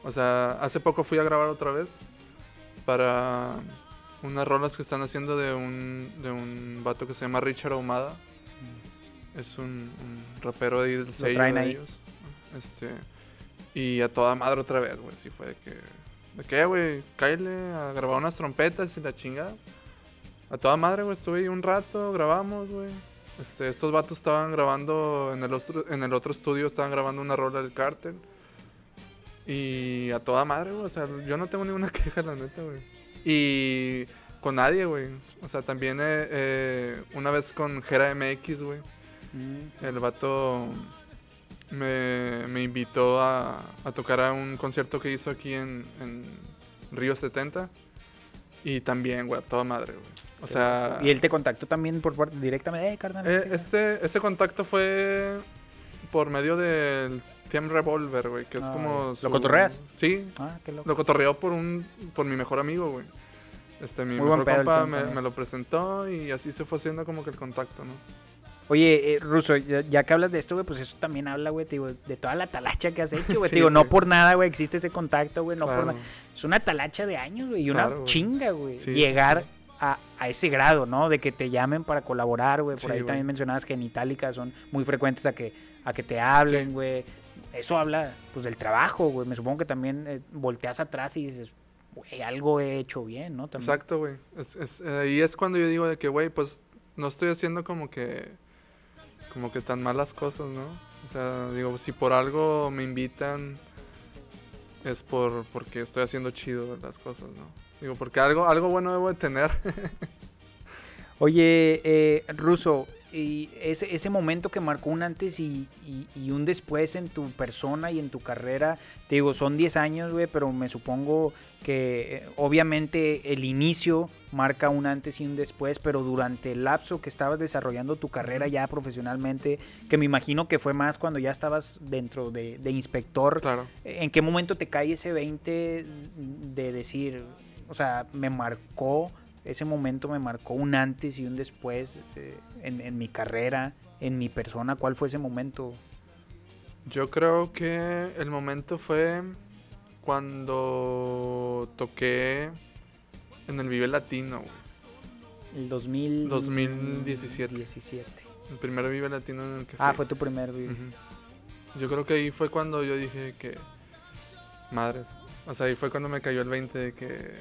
Speaker 2: O sea, hace poco fui a grabar otra vez para unas rolas que están haciendo de un, de un vato que se llama Richard Ahumada. Es un, un rapero ahí del sello de
Speaker 1: ahí.
Speaker 2: ellos. Este, y a toda madre otra vez, güey. Sí fue de que... ¿De qué, güey? Cállale a grabar unas trompetas y la chingada. A toda madre, güey. Estuve ahí un rato, grabamos, güey. Este, estos vatos estaban grabando en el, otro, en el otro estudio, estaban grabando una rola del cártel. Y a toda madre, güey. O sea, yo no tengo ninguna <laughs> queja, la neta, güey. Y con nadie, güey. O sea, también eh, eh, una vez con Jera MX, güey.
Speaker 1: Mm,
Speaker 2: El vato me, me invitó a, a tocar a un concierto que hizo aquí en, en Río 70. Y también, güey, toda madre, güey. O sea,
Speaker 1: Y él te contactó también por parte directamente, eh, carnal.
Speaker 2: eh, este, este contacto fue por medio del Team Revolver, güey, que es
Speaker 1: Ah,
Speaker 2: como...
Speaker 1: ¿lo cotorreas?
Speaker 2: Sí,
Speaker 1: Ah, qué loco.
Speaker 2: lo cotorreó por un por mi mejor amigo, güey. Este, mi
Speaker 1: Muy
Speaker 2: mejor compa me,
Speaker 1: también.
Speaker 2: me lo presentó y así se fue haciendo como que el contacto, ¿no?
Speaker 1: Oye, eh, Ruso, ya, ya que hablas de esto, güey, pues eso también habla, güey, te digo, de toda la talacha que has hecho, güey. <laughs>
Speaker 2: Sí,
Speaker 1: te digo, no por nada, güey, existe ese contacto, güey, no por
Speaker 2: Claro.
Speaker 1: nada. Es una talacha de años, güey, y una
Speaker 2: Claro,
Speaker 1: chinga, güey.
Speaker 2: Sí,
Speaker 1: Llegar
Speaker 2: sí.
Speaker 1: A, a ese grado, ¿no? De que te llamen para colaborar, güey. Por ahí
Speaker 2: güey.
Speaker 1: también mencionabas que en Itálica son muy frecuentes a que, a que te hablen, güey. Eso habla, pues, del trabajo, güey. Me supongo que también eh, volteas atrás y dices, güey, algo he hecho bien, ¿no? También.
Speaker 2: Exacto, güey. Es, es, ahí es cuando yo digo de que, güey, pues no estoy haciendo como que como que tan malas cosas, ¿no? O sea, digo, si por algo me invitan es por porque estoy haciendo chido las cosas, ¿no? Digo, porque algo algo bueno debo de tener. <laughs>
Speaker 1: Oye, eh, Ruso, y ese, ese momento que marcó un antes y, y- y un después en tu persona y en tu carrera, te digo, son 10 años, güey, pero me supongo que eh, obviamente el inicio marca un antes y un después, pero durante el lapso que estabas desarrollando tu carrera ya profesionalmente, que me imagino que fue más cuando ya estabas dentro de, de inspector,
Speaker 2: claro.
Speaker 1: ¿En qué momento te cae ese 20 de decir, o sea, me marcó, ese momento me marcó un antes y un después eh, en, en mi carrera, en mi persona? ¿Cuál fue ese momento?
Speaker 2: Yo creo que el momento fue cuando toqué en el Vive Latino, güey.
Speaker 1: El 2000...
Speaker 2: 2017.
Speaker 1: 17.
Speaker 2: El primer Vive Latino en el que
Speaker 1: Ah,
Speaker 2: fui.
Speaker 1: fue tu primer.
Speaker 2: Ujú. Yo creo que ahí fue cuando yo dije que. Madres. O sea, ahí fue cuando me cayó el 20 de que.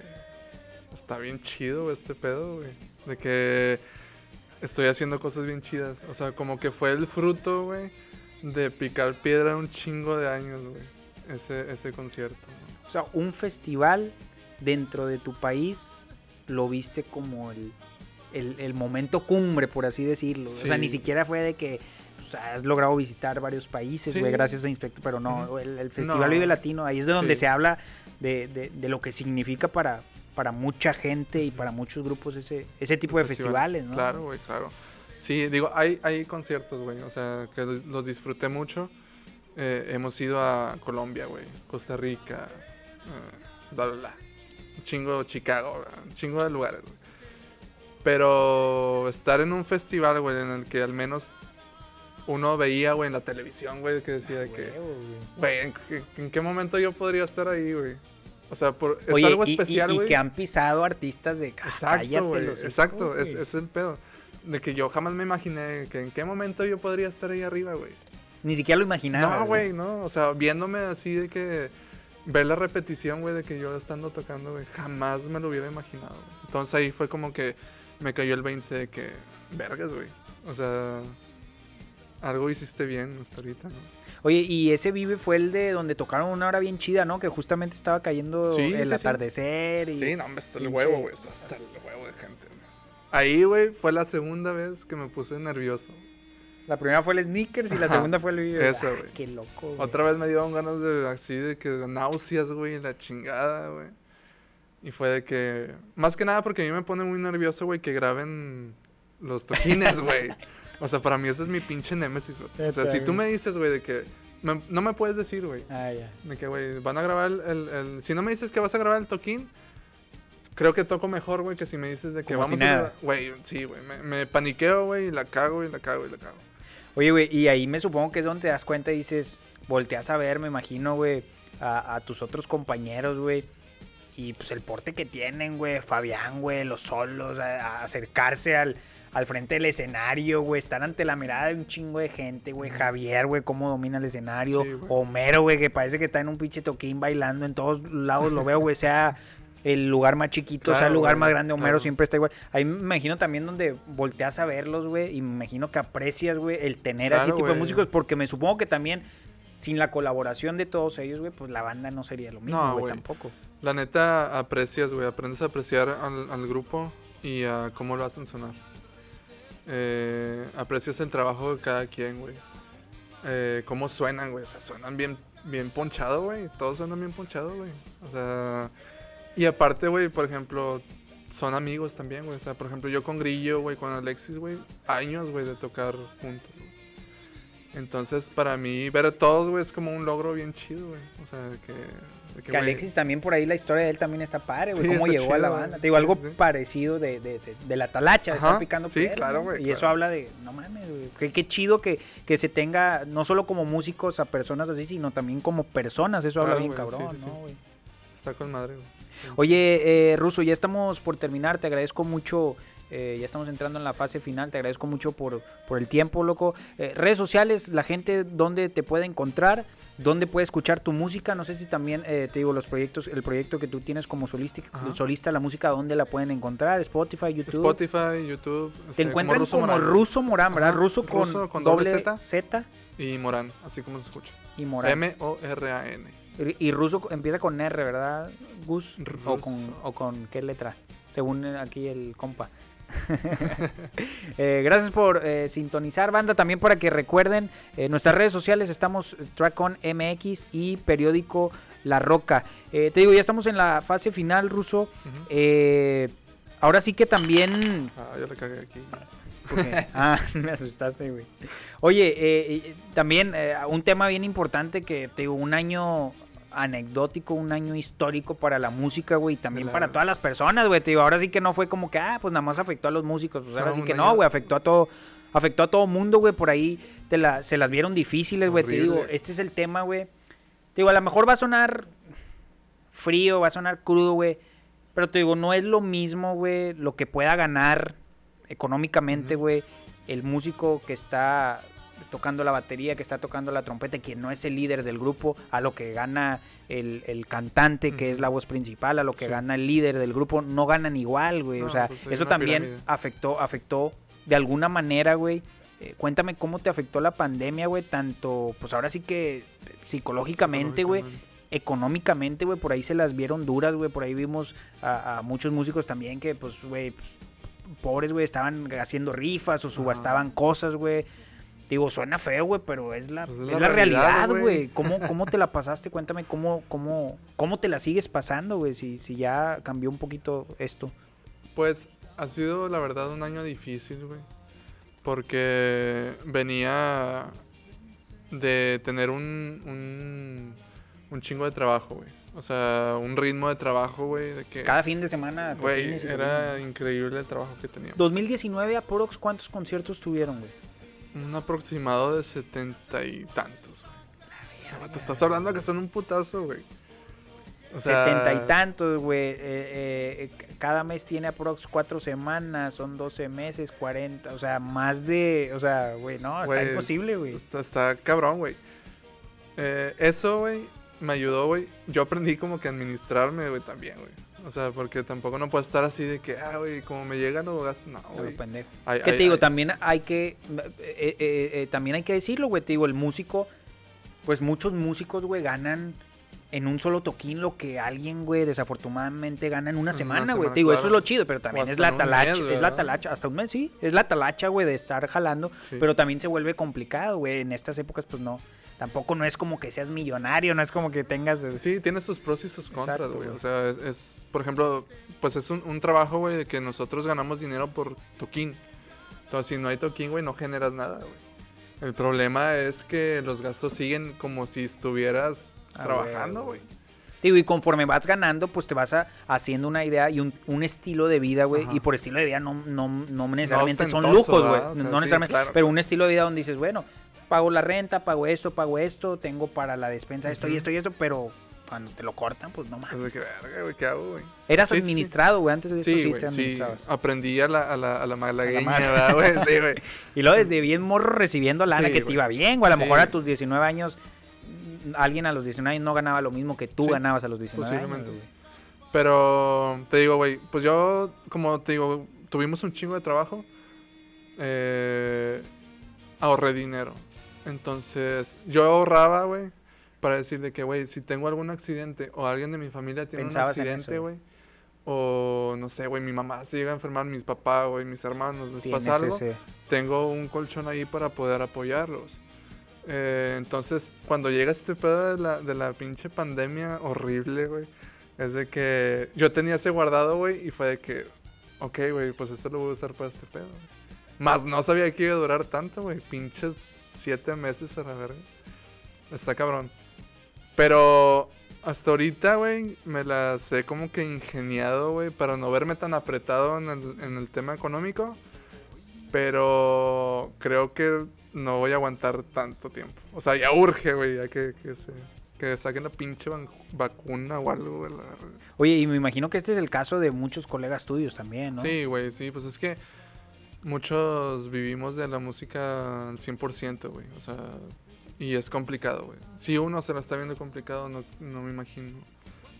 Speaker 2: Está bien chido este pedo, güey. De que. Estoy haciendo cosas bien chidas. O sea, como que fue el fruto, güey. De picar piedra un chingo de años, güey. Ese, ese concierto.
Speaker 1: O sea, un festival dentro de tu país lo viste como el, el, el momento cumbre, por así decirlo. O sea, ni siquiera fue de que has logrado visitar varios países,
Speaker 2: Sí.
Speaker 1: güey, gracias a Inspector, pero no, el, el Festival
Speaker 2: No.
Speaker 1: Vive Latino, ahí es de donde
Speaker 2: Sí.
Speaker 1: se habla de, de- de lo que significa para, para mucha gente y para muchos grupos ese, ese tipo de
Speaker 2: festival.
Speaker 1: festivales, ¿no?
Speaker 2: Claro, güey, claro. Sí, digo, hay, hay conciertos, güey, o sea, que los disfruté mucho. Eh, hemos ido a Colombia, güey, Costa Rica, eh, bla, bla, bla. Un chingo Chicago, ¿verdad? un chingo de lugares, güey. Pero estar en un festival, güey, en el que al menos uno veía, güey, en la televisión, güey, que decía de que,
Speaker 1: güey.
Speaker 2: ¿en, qué- en qué momento yo podría estar ahí, güey? O sea, por, es
Speaker 1: Oye,
Speaker 2: algo
Speaker 1: y- y-
Speaker 2: especial,
Speaker 1: y,
Speaker 2: güey.
Speaker 1: que han pisado artistas de "Ah,
Speaker 2: Exacto, güey. Exacto, es,
Speaker 1: güey".
Speaker 2: es el pedo. De que yo jamás me imaginé que en qué momento yo podría estar ahí arriba, güey.
Speaker 1: Ni siquiera lo imaginaba.
Speaker 2: No, güey, no. O sea, viéndome así de que ver la repetición, güey, de que yo estando tocando, güey, jamás me lo hubiera imaginado. Entonces ahí fue como que me cayó el 20 de que, vergas, güey. O sea, algo hiciste bien hasta ahorita, ¿no?
Speaker 1: Oye, y ese Vive fue el de donde tocaron una hora bien chida, ¿no? Que justamente estaba cayendo
Speaker 2: Sí,
Speaker 1: el
Speaker 2: sí, sí.
Speaker 1: atardecer. Y...
Speaker 2: Sí, no, hasta el huevo, güey. Hasta el huevo de gente. Ahí, güey, fue la segunda vez que me puse nervioso.
Speaker 1: La primera fue el Sneakers y la segunda fue el
Speaker 2: esa,
Speaker 1: Ah,
Speaker 2: güey.
Speaker 1: Qué loco, güey.
Speaker 2: Otra vez me dieron ganas de así de que náuseas, güey, la chingada, güey. Y fue de que más que nada porque a mí me pone muy nervioso, güey, que graben los toquines, <laughs> güey. O sea, para mí ese es mi pinche némesis, güey. O sea, si tú me dices, güey, de que me- no me puedes decir, güey,
Speaker 1: Ah, ya.
Speaker 2: de que, güey, van a grabar el, el- el- Si no me dices que vas a grabar el toquín, creo que toco mejor, güey, que si me dices de que
Speaker 1: Como
Speaker 2: vamos
Speaker 1: si
Speaker 2: a. Güey, sí, güey, me, me paniqueo, güey, y la cago, y la cago, y la cago.
Speaker 1: Oye, güey, y ahí me supongo que es donde te das cuenta y dices, volteas a ver, me imagino, güey, a, a tus otros compañeros, güey. Y pues el porte que tienen, güey, Fabián, güey, los solos, a, a acercarse al, al frente del escenario, güey, estar ante la mirada de un chingo de gente, güey. Javier, güey, cómo domina el escenario.
Speaker 2: Sí, güey.
Speaker 1: Homero, güey, que parece que está en un pinche toquín bailando en todos lados, lo veo, güey, sea el lugar más chiquito, sea el
Speaker 2: Claro,
Speaker 1: lugar
Speaker 2: güey,
Speaker 1: más grande, Homero
Speaker 2: claro.
Speaker 1: siempre está igual. Ahí me imagino también donde volteas a verlos, güey, y me imagino que aprecias, güey, el tener así
Speaker 2: Claro,
Speaker 1: tipo de músicos, porque me supongo que también sin la colaboración de todos ellos, güey, pues la banda no sería lo mismo,
Speaker 2: No,
Speaker 1: güey,
Speaker 2: güey.
Speaker 1: tampoco.
Speaker 2: La neta aprecias, güey, aprendes a apreciar al, al grupo y a cómo lo hacen sonar. Eh, aprecias el trabajo de cada quien, güey. Eh, cómo suenan, güey, o sea, suenan bien, bien ponchado, güey. Todos suenan bien ponchado, güey. O sea, y aparte, güey, por ejemplo, son amigos también, güey. O sea, por ejemplo, yo con Grillo, güey, con Alexis, güey, años, güey, de tocar juntos. Entonces, para mí, ver a todos, güey, es como un logro bien chido, güey. O sea, de que... de
Speaker 1: Que Alexis también por ahí la historia de él también está padre, güey,
Speaker 2: Sí,
Speaker 1: cómo
Speaker 2: está
Speaker 1: llegó a la banda. Te digo,
Speaker 2: Sí,
Speaker 1: algo
Speaker 2: sí,
Speaker 1: parecido de, de, de- de la talacha, de estar
Speaker 2: Ajá,
Speaker 1: picando
Speaker 2: sí,
Speaker 1: piedra,
Speaker 2: claro, güey,
Speaker 1: Y eso habla de, no mames, güey, qué, qué chido que, que se tenga, no solo como músicos a personas así, sino también como personas, eso habla bien
Speaker 2: sí,
Speaker 1: cabrón,
Speaker 2: sí, sí.
Speaker 1: ¿no, güey?
Speaker 2: Está con madre, güey.
Speaker 1: Oye, eh, Ruso, ya estamos por terminar. Te agradezco mucho. eh, ya estamos entrando en la fase final. Te agradezco mucho por, por el tiempo, loco. Eh, redes sociales, la gente, ¿dónde te puede encontrar? ¿Dónde puede escuchar tu música? No sé si también, eh, te digo, los proyectos, el proyecto que tú tienes como solista, solista la música, ¿dónde la pueden encontrar? Spotify, YouTube.
Speaker 2: Spotify, YouTube.
Speaker 1: Te
Speaker 2: este,
Speaker 1: encuentran como,
Speaker 2: Morán.
Speaker 1: Ruso Morán, ¿verdad? Ruso con,
Speaker 2: Ruso con
Speaker 1: doble
Speaker 2: doble
Speaker 1: Z,
Speaker 2: Z. Y Morán, así como se escucha.
Speaker 1: y Morán.
Speaker 2: M-O-R-A-N.
Speaker 1: Y, y Ruso empieza con R, ¿verdad, Gus? O con,
Speaker 2: Ruso.
Speaker 1: o con qué letra, según aquí el compa. <laughs> Eh, gracias por eh, sintonizar, banda. También para que recuerden, eh, nuestras redes sociales estamos eh, Trackon MX y periódico La Roca. Eh, te digo, ya estamos en la fase final, Ruso. Eh, ahora sí que también
Speaker 2: Ah, ya le cagué aquí. <laughs>
Speaker 1: Ah, me asustaste, güey. Oye, también eh, un tema bien importante que te digo, un año anecdótico, un año histórico para la música, güey, y también
Speaker 2: la-
Speaker 1: para todas las personas, güey. Te digo, ahora sí que no fue como que, ah, pues nada más afectó a los músicos. Pues ahora
Speaker 2: No,
Speaker 1: sí que no, güey, afectó a todo, afectó a todo mundo, güey. Por ahí te la, se las vieron difíciles, güey. Te digo, este es el tema, güey. Te digo, a lo mejor va a sonar frío, va a sonar crudo, güey. Pero te digo, no es lo mismo, güey, lo que pueda ganar económicamente, güey, el músico que está tocando la batería, que está tocando la trompeta, que no es el líder del grupo, a lo que gana el, el cantante, que es la voz principal, a lo que
Speaker 2: Sí.
Speaker 1: gana el líder del grupo, no ganan igual, güey. o sea,
Speaker 2: pues
Speaker 1: eso también
Speaker 2: pirámide.
Speaker 1: afectó, afectó de alguna manera, güey. Eh, cuéntame cómo te afectó la pandemia, güey, tanto, pues ahora sí que psicológicamente, güey, económicamente, güey, por ahí se las vieron duras, güey, por ahí vimos a, a muchos músicos también que, pues, güey, pues, pobres, güey, estaban haciendo rifas o subastaban cosas, güey. Digo, suena feo, güey, pero es la,
Speaker 2: Pues
Speaker 1: es
Speaker 2: es
Speaker 1: la, realidad, güey. ¿Cómo, <laughs> ¿Cómo te la pasaste? Cuéntame cómo, cómo, cómo te la sigues pasando, güey, si, si ya cambió un poquito esto.
Speaker 2: Pues ha sido la verdad un año difícil, güey. Porque venía de tener un, un, un chingo de trabajo, güey. O sea, un ritmo de trabajo, güey, de que...
Speaker 1: Cada fin de semana.
Speaker 2: Güey, era increíble el trabajo que teníamos.
Speaker 1: 2019 aprox, ¿cuántos conciertos tuvieron, güey?
Speaker 2: Un aproximado de setenta y tantos, güey. Te estás hablando que son un putazo, güey. O sea,
Speaker 1: Setenta y tantos, güey. eh, eh, eh, cada mes tiene aprox cuatro semanas, son 12 meses, 40. O sea, más de. O sea, güey, no, está
Speaker 2: Güey,
Speaker 1: imposible, güey.
Speaker 2: Está, está cabrón, güey. Eh, eso, güey, me ayudó, güey. Yo aprendí como que a administrarme, güey, también, güey. O sea, porque tampoco no puedo estar así de que, ah, güey, como me llega lo gasto. No, güey.
Speaker 1: pendejo.
Speaker 2: Ay,
Speaker 1: ¿Qué
Speaker 2: ay,
Speaker 1: te digo?
Speaker 2: ay.
Speaker 1: También hay que. eh, eh, eh, también hay que decirlo, güey. Te digo, el músico. Pues muchos músicos, güey, ganan en un solo toquín lo que alguien, güey, desafortunadamente gana en una semana, güey. Te digo, eso es lo chido, pero también es la talacha.
Speaker 2: mes,
Speaker 1: es la talacha. Hasta un mes, sí. Es la talacha, güey, de estar jalando.
Speaker 2: Sí.
Speaker 1: Pero también se vuelve complicado, güey. En estas épocas, pues no. Tampoco no es como que seas millonario, no es como que tengas. eh,
Speaker 2: Sí, tiene sus pros y sus contras, güey.
Speaker 1: güey.
Speaker 2: O sea, es, es- por ejemplo, pues es un, un trabajo, güey, de que nosotros ganamos dinero por toquín. Entonces, si no hay toquín, güey, no generas nada, güey. El problema es que los gastos siguen como si estuvieras
Speaker 1: Ah,
Speaker 2: trabajando,
Speaker 1: güey. Digo, y conforme vas ganando, pues te vas a- haciendo una idea y un, un estilo de vida, güey. Y por estilo de vida no, no, no necesariamente son lujos, güey.
Speaker 2: ¿verdad? O sea,
Speaker 1: no
Speaker 2: sí,
Speaker 1: necesariamente.
Speaker 2: claro,
Speaker 1: pero un estilo de vida donde dices, bueno, pago la renta, pago esto, pago esto, tengo para la despensa esto y esto y esto, pero cuando te lo cortan, pues no
Speaker 2: Es
Speaker 1: mames.
Speaker 2: güey, ¿qué hago, güey?
Speaker 1: Eras
Speaker 2: Sí, sí, sí.
Speaker 1: administrado, güey, antes de esto
Speaker 2: Sí,
Speaker 1: sí
Speaker 2: güey,
Speaker 1: te
Speaker 2: sí.
Speaker 1: administrabas.
Speaker 2: Aprendí a la, a la, a la malagueña,
Speaker 1: mala.
Speaker 2: ¿verdad, güey? Sí, güey. <laughs>
Speaker 1: Y luego desde bien morro recibiendo lana
Speaker 2: Sí,
Speaker 1: que te iba bien, güey. A lo
Speaker 2: Sí,
Speaker 1: mejor a tus 19 años, alguien a los 19 años no ganaba lo mismo que tú
Speaker 2: Sí,
Speaker 1: ganabas a los 19 años.
Speaker 2: posiblemente.
Speaker 1: güey.
Speaker 2: Pero te digo, güey, pues yo, como te digo, tuvimos un chingo de trabajo. eh, ahorré dinero. Entonces, yo ahorraba, güey, para decir de que, güey, si tengo algún accidente o alguien de mi familia tiene un accidente,
Speaker 1: güey.
Speaker 2: O no sé, güey, mi mamá se llega a enfermar, mis papás, güey, mis hermanos, les pasa algo.
Speaker 1: ese-
Speaker 2: Tengo un colchón ahí para poder apoyarlos. Eh, entonces, cuando llega este pedo de la, de la pinche pandemia horrible, güey, es de que yo tenía ese guardado, güey, y fue de que, ok, güey, pues esto lo voy a usar para este pedo. Más no sabía que iba a durar tanto, güey, pinches siete meses a la verga. Está cabrón. Pero hasta ahorita, güey, me las he como que ingeniado, güey, para no verme tan apretado en el, en el tema económico. Pero creo que no voy a aguantar tanto tiempo. O sea, ya urge, güey, ya que, que, se, que saquen la pinche vacuna o algo, güey. la verga.
Speaker 1: Oye, y me imagino que este es el caso de muchos colegas tuyos también, ¿no?
Speaker 2: Sí, güey, sí, pues es que muchos vivimos de la música al 100%, güey. O sea, y es complicado, güey. Si uno se lo está viendo complicado, no, no me imagino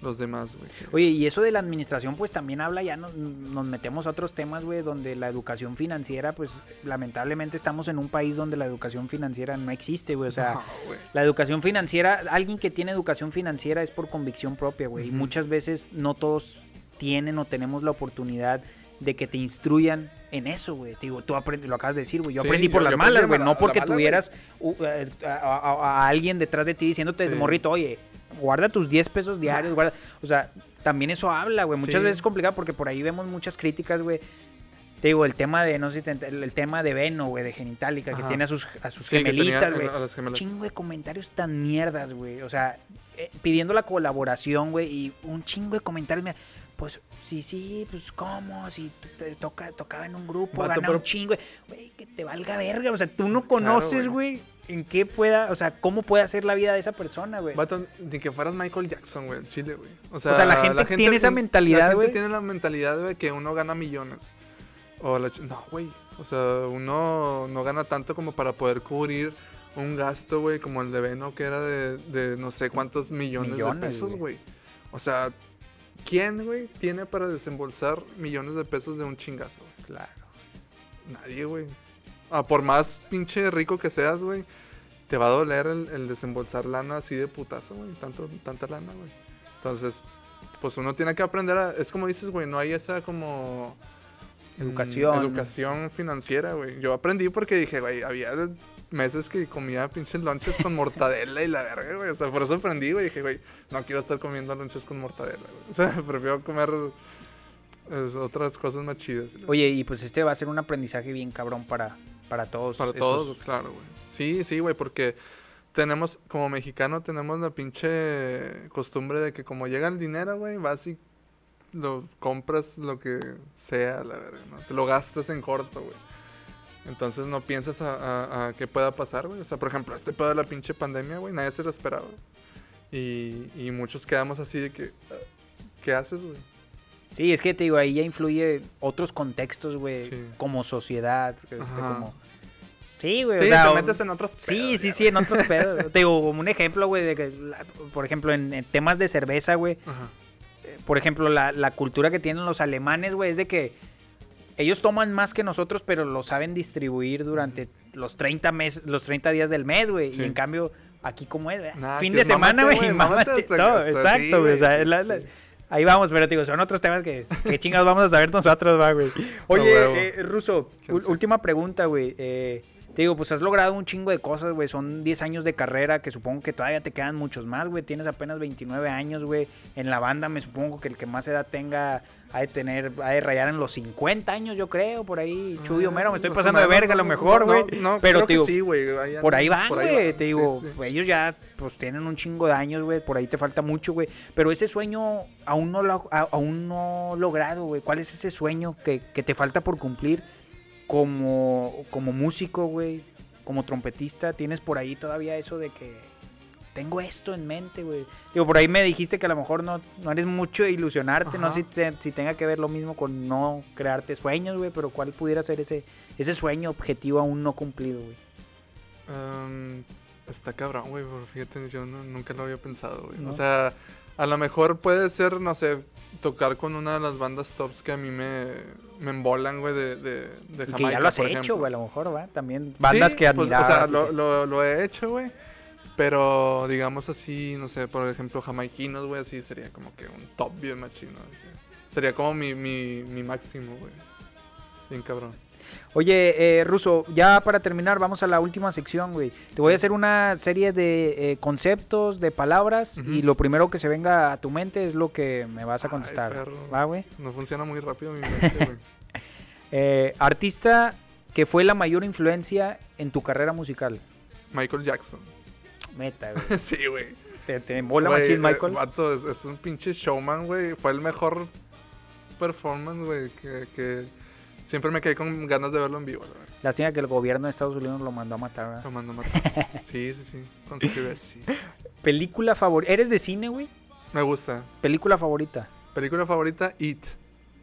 Speaker 2: los demás, güey.
Speaker 1: Oye, y eso de la administración, pues también habla, ya nos, nos metemos a otros temas, güey, donde la educación financiera, pues lamentablemente estamos en un país donde la educación financiera no existe, güey. O sea,
Speaker 2: No,
Speaker 1: la educación financiera, alguien que tiene educación financiera es por convicción propia, güey. Y muchas veces no todos tienen o tenemos la oportunidad de que te instruyan en eso, güey. Te Digo, tú aprendes, lo acabas de decir, güey. Yo
Speaker 2: Sí,
Speaker 1: aprendí por
Speaker 2: yo-
Speaker 1: las
Speaker 2: yo
Speaker 1: malas, güey. No porque
Speaker 2: mala,
Speaker 1: tuvieras eh, a, a- a alguien detrás de ti diciéndote
Speaker 2: Sí.
Speaker 1: morrito, oye, guarda tus 10 pesos diarios, guarda. O sea, también eso habla, güey. Muchas
Speaker 2: Sí.
Speaker 1: veces es complicado porque por ahí vemos muchas críticas, güey. Te digo, el tema de, no sé si te el, el tema de Veno, güey, de Genitalica, que tiene a sus, a sus
Speaker 2: Sí,
Speaker 1: gemelitas, güey. Chingo de comentarios tan mierdas, güey. O sea, eh, pidiendo la colaboración, güey, y un chingo de comentarios, pues sí, sí, pues cómo, si te toca, tocaba en un grupo,
Speaker 2: Vato,
Speaker 1: gana
Speaker 2: pero-
Speaker 1: un chingo, güey, que te valga verga. O sea, tú no conoces,
Speaker 2: güey.
Speaker 1: güey, en qué pueda, o sea, cómo puede hacer la vida de esa persona, güey.
Speaker 2: Vato, ni que fueras Michael Jackson, güey, en Chile, güey. O sea,
Speaker 1: sea, la gente tiene esa mentalidad,
Speaker 2: La gente
Speaker 1: güey.
Speaker 2: tiene la mentalidad, güey, que uno gana millones. O la ch- no, güey. O sea, uno no gana tanto como para poder cubrir un gasto, güey, como el de Veno, que era de, de no sé cuántos millones,
Speaker 1: Millones,
Speaker 2: de pesos,
Speaker 1: güey.
Speaker 2: güey. O sea, ¿quién, güey, tiene para desembolsar millones de pesos de un chingazo? güey?
Speaker 1: Claro.
Speaker 2: Nadie, güey. Ah, por más pinche rico que seas, güey, te va a doler el, el desembolsar lana así de putazo, güey. Tanto, tanta lana, güey. Entonces, pues uno tiene que aprender a... Es como dices, güey, no hay esa como... mm,
Speaker 1: Educación.
Speaker 2: educación financiera, güey. Yo aprendí porque dije, güey, había meses que comía pinches lonches con mortadela y la verga, güey. O sea, por eso aprendí, güey. Dije, güey, no quiero estar comiendo lonches con mortadela, güey. <laughs> O sea, prefiero comer es, otras cosas más chidas.
Speaker 1: Oye, y pues este va a ser un aprendizaje bien cabrón para, para todos.
Speaker 2: Para todos, claro, güey. Sí, sí, güey, porque tenemos, como mexicano, tenemos la pinche costumbre de que como llega el dinero, güey, vas y lo compras lo que sea, la verdad, ¿no? Te lo gastas en corto, güey. Entonces no piensas a, a- a qué pueda pasar, güey. O sea, por ejemplo, este pedo de la pinche pandemia, güey, nadie se lo esperaba. Y, y muchos quedamos así de que, ah, ¿qué haces, güey?
Speaker 1: Sí, es que te digo, ahí ya influye otros contextos, güey,
Speaker 2: Sí.
Speaker 1: como sociedad, este, como... Sí, güey,
Speaker 2: Sí,
Speaker 1: o sea,
Speaker 2: te metes en otros pedos.
Speaker 1: Sí, sí,
Speaker 2: ya,
Speaker 1: sí, en otros <laughs> pedos. te digo, como un ejemplo, güey, de que, por ejemplo, en, en temas de cerveza, güey, eh, por ejemplo, la, la cultura que tienen los alemanes, güey, es de que ellos toman más que nosotros, pero lo saben distribuir durante los 30 meses, los 30 días del mes, güey.
Speaker 2: Sí.
Speaker 1: Y en cambio, aquí como es.
Speaker 2: Nah,
Speaker 1: fin de semana, güey, <laughs>
Speaker 2: mámate
Speaker 1: todo, exacto, güey. Ahí vamos, pero te digo, son otros temas que, <laughs> que chingados vamos a saber nosotros, va, güey. Oye,
Speaker 2: huevo.
Speaker 1: eh, Ruso, última pregunta, güey. Eh, te digo, pues has logrado un chingo de cosas, güey. Son 10 años de carrera que supongo que todavía te quedan muchos más, güey. Tienes apenas 29 años, güey. En la banda me supongo que el que más edad tenga ha de tener, ha de rayar en los 50 años, yo creo, por ahí. Chuy Homero, me estoy
Speaker 2: Ah,
Speaker 1: pasando de verga a lo mejor, güey.
Speaker 2: No,
Speaker 1: pero,
Speaker 2: creo
Speaker 1: te digo,
Speaker 2: que sí, güey.
Speaker 1: por ahí van, güey. Te digo,
Speaker 2: sí.
Speaker 1: ellos ya pues tienen un chingo de años, güey. Por ahí te falta mucho, güey. Pero ese sueño aún no lo aún no logrado, güey. ¿Cuál es ese sueño que, que te falta por cumplir como, como músico, güey? Como trompetista. ¿Tienes por ahí todavía eso de que tengo esto en mente, güey? Digo, por ahí me dijiste que a lo mejor no, no eres mucho de ilusionarte. No sé si, te- si tenga que ver lo mismo con no crearte sueños, güey. Pero ¿cuál pudiera ser ese, ese sueño objetivo aún no cumplido, güey?
Speaker 2: Um, está cabrón, güey, pero fíjate, yo no- nunca lo había pensado, güey.
Speaker 1: ¿No?
Speaker 2: O sea, a lo mejor puede ser, no sé, tocar con una de las bandas tops que a mí me, me embolan, güey, de, de, de
Speaker 1: Y
Speaker 2: Jamaica,
Speaker 1: que ya lo has
Speaker 2: por
Speaker 1: hecho, güey, a lo mejor, ¿va? También bandas
Speaker 2: Sí,
Speaker 1: que
Speaker 2: pues,
Speaker 1: admirabas.
Speaker 2: o sea,
Speaker 1: y
Speaker 2: lo, lo, lo he hecho, güey. Pero, digamos así, no sé, por ejemplo, jamaiquinos, güey, así sería como que un top bien machino. Sería como mi, mi, mi máximo, güey. Bien cabrón.
Speaker 1: Oye, eh, Ruso, ya para terminar, vamos a la última sección, güey. Te voy a hacer una serie de eh, conceptos, de palabras, y lo primero que se venga a tu mente es lo que me vas a
Speaker 2: Ay,
Speaker 1: contestar.
Speaker 2: perro.
Speaker 1: ¿Va, güey?
Speaker 2: No funciona muy rápido mi mente, güey. <laughs>
Speaker 1: Eh, artista que fue la mayor influencia en tu carrera musical.
Speaker 2: Michael Jackson.
Speaker 1: Meta, <laughs> güey.
Speaker 2: sí, güey.
Speaker 1: ¿Te, te mola
Speaker 2: Güey,
Speaker 1: machín,
Speaker 2: eh,
Speaker 1: Michael?
Speaker 2: vato, es, es un pinche showman, güey. Fue el mejor performance, güey. Que, que siempre me quedé con ganas de verlo en vivo, verdad.
Speaker 1: Lástima que el gobierno de Estados Unidos lo mandó a matar, ¿verdad?
Speaker 2: Lo mando a matar. <laughs> Sí, sí, sí. Con su sí. <laughs>
Speaker 1: Película favorita. ¿Eres de cine, güey?
Speaker 2: Me gusta.
Speaker 1: Película favorita.
Speaker 2: Película favorita, It.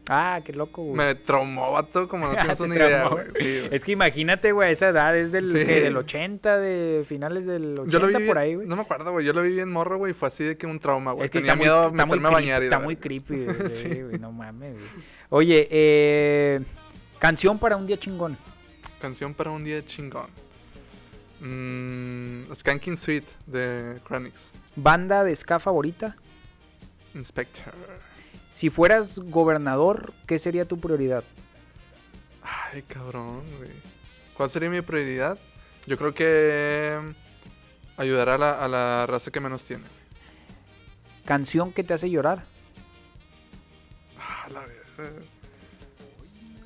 Speaker 1: Ah, qué loco, güey.
Speaker 2: Me traumó, vato, como no <laughs> tienes una idea, güey. Sí, güey.
Speaker 1: Es que imagínate, güey, esa edad es del,
Speaker 2: Sí.
Speaker 1: del 80, de finales del 80
Speaker 2: Yo lo vi
Speaker 1: por ahí, güey.
Speaker 2: No me acuerdo, güey. Yo lo vi bien morro, güey. Fue así de que un trauma, güey.
Speaker 1: es que
Speaker 2: Tenía miedo
Speaker 1: muy,
Speaker 2: a meterme a bañar y
Speaker 1: Está muy creepy, güey, <laughs>
Speaker 2: Sí.
Speaker 1: sí, güey, no mames, güey. Oye, eh, canción para un día chingón.
Speaker 2: Canción para un día chingón. Mm, Skanking Suite de Chronix.
Speaker 1: Banda de ska favorita.
Speaker 2: Inspector.
Speaker 1: Si fueras gobernador, ¿qué sería tu prioridad?
Speaker 2: Ay, cabrón, güey. ¿Cuál sería mi prioridad? Yo creo que mm, ayudar a la, a la raza que menos tiene.
Speaker 1: Canción que te hace llorar.
Speaker 2: Ah, la verga.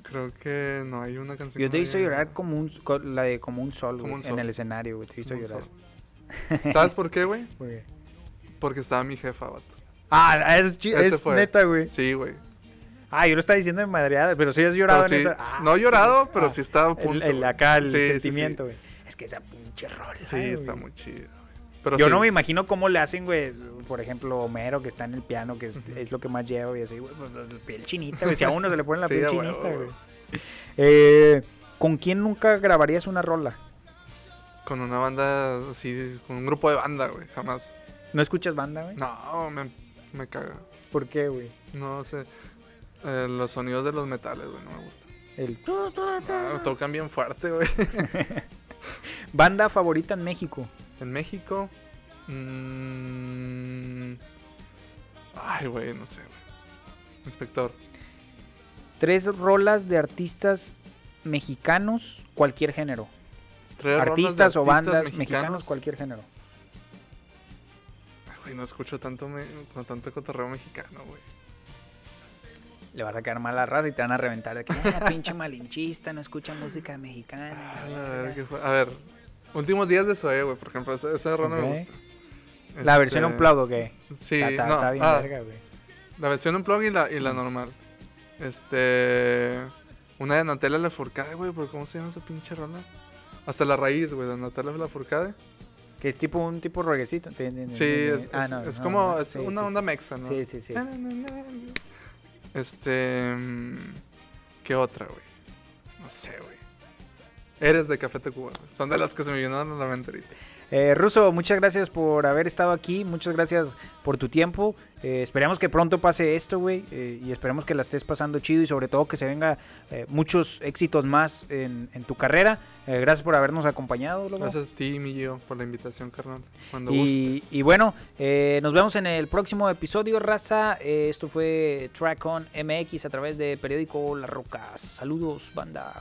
Speaker 2: Creo que no hay una canción.
Speaker 1: Yo te he visto llorar como un, la de como un sol,
Speaker 2: Como un
Speaker 1: en
Speaker 2: sol.
Speaker 1: el escenario, güey. Te he visto llorar.
Speaker 2: ¿Sabes por qué, güey? <laughs> Porque estaba mi jefa, vato.
Speaker 1: Ah, es, es neta, güey.
Speaker 2: Sí, güey.
Speaker 1: Ah, yo lo estaba diciendo de madreada, pero sí has llorado
Speaker 2: Pero
Speaker 1: en
Speaker 2: sí,
Speaker 1: esa. Ah,
Speaker 2: no he llorado, pero
Speaker 1: ah,
Speaker 2: sí estaba a punto.
Speaker 1: el, acá, el
Speaker 2: Sí, sí, sí.
Speaker 1: sentimiento, güey. Es que esa pinche rola.
Speaker 2: Sí, está muy chido. güey. Pero
Speaker 1: Yo
Speaker 2: sí,
Speaker 1: no me imagino cómo le hacen, güey. Por ejemplo, Homero, que está en el piano, que es, lo que más llevo, y así, güey, pues, la piel chinita, güey. Si a uno se le pone la
Speaker 2: Sí,
Speaker 1: piel chinita, güey. Eh, ¿Con quién nunca grabarías una rola?
Speaker 2: Con una banda así, con un grupo de banda, güey, jamás.
Speaker 1: ¿No escuchas banda, güey?
Speaker 2: No, me, me caga.
Speaker 1: ¿Por qué, güey?
Speaker 2: No sé. Eh, los sonidos de los metales, güey, no me gustan.
Speaker 1: El...
Speaker 2: Ah, tocan bien fuerte, güey. <laughs>
Speaker 1: Banda favorita en México.
Speaker 2: En México. mm, ay, güey, no sé, güey. Inspector.
Speaker 1: Tres rolas de artistas mexicanos, cualquier género.
Speaker 2: Tres rolas de
Speaker 1: Artistas o bandas
Speaker 2: mexicanos.
Speaker 1: mexicanos, cualquier género.
Speaker 2: Ay, no escucho tanto, me, con tanto cotorreo mexicano, güey.
Speaker 1: Le vas a quedar mal a raza y te van a reventar de que "Ah, <laughs> pinche malinchista, no escucha música mexicana.
Speaker 2: A ver, ¿qué fue? A ver, últimos días de Zoe, güey, por ejemplo, esa, esa rola
Speaker 1: Ok.
Speaker 2: me gusta.
Speaker 1: La versión
Speaker 2: Este,
Speaker 1: unplug, ¿o qué?
Speaker 2: Sí,
Speaker 1: está,
Speaker 2: no,
Speaker 1: está bien
Speaker 2: ah,
Speaker 1: verga, güey.
Speaker 2: la versión unplug y la, y la normal. Este. Una de Natalia Lafourcade, güey, pero ¿cómo se llama esa pinche rola? Hasta la raíz, güey, de Natalia Lafourcade.
Speaker 1: Que es tipo un tipo te-
Speaker 2: Sí, es,
Speaker 1: ah, no,
Speaker 2: es
Speaker 1: no,
Speaker 2: como.
Speaker 1: no,
Speaker 2: es
Speaker 1: sí,
Speaker 2: una
Speaker 1: sí,
Speaker 2: onda mexa, ¿no?
Speaker 1: Sí, sí, sí.
Speaker 2: Este. mm, ¿Qué otra, güey? No sé, güey. Eres de Café Tacuba. Son de las que se me vinieron a la mente ahorita.
Speaker 1: Eh, Ruso, muchas gracias por haber estado aquí, muchas gracias por tu tiempo. Eh, esperemos que pronto pase esto, güey, eh, y esperemos que la estés pasando chido y sobre todo que se venga eh, muchos éxitos más en, en tu carrera. Eh, gracias por habernos acompañado, loco.
Speaker 2: Gracias a ti, mi Gio, por la invitación, carnal. Cuando
Speaker 1: Y,
Speaker 2: gustes.
Speaker 1: y bueno, nos vemos en el próximo episodio, raza. Esto fue Track On MX a través de periódico La Roca. Saludos, banda.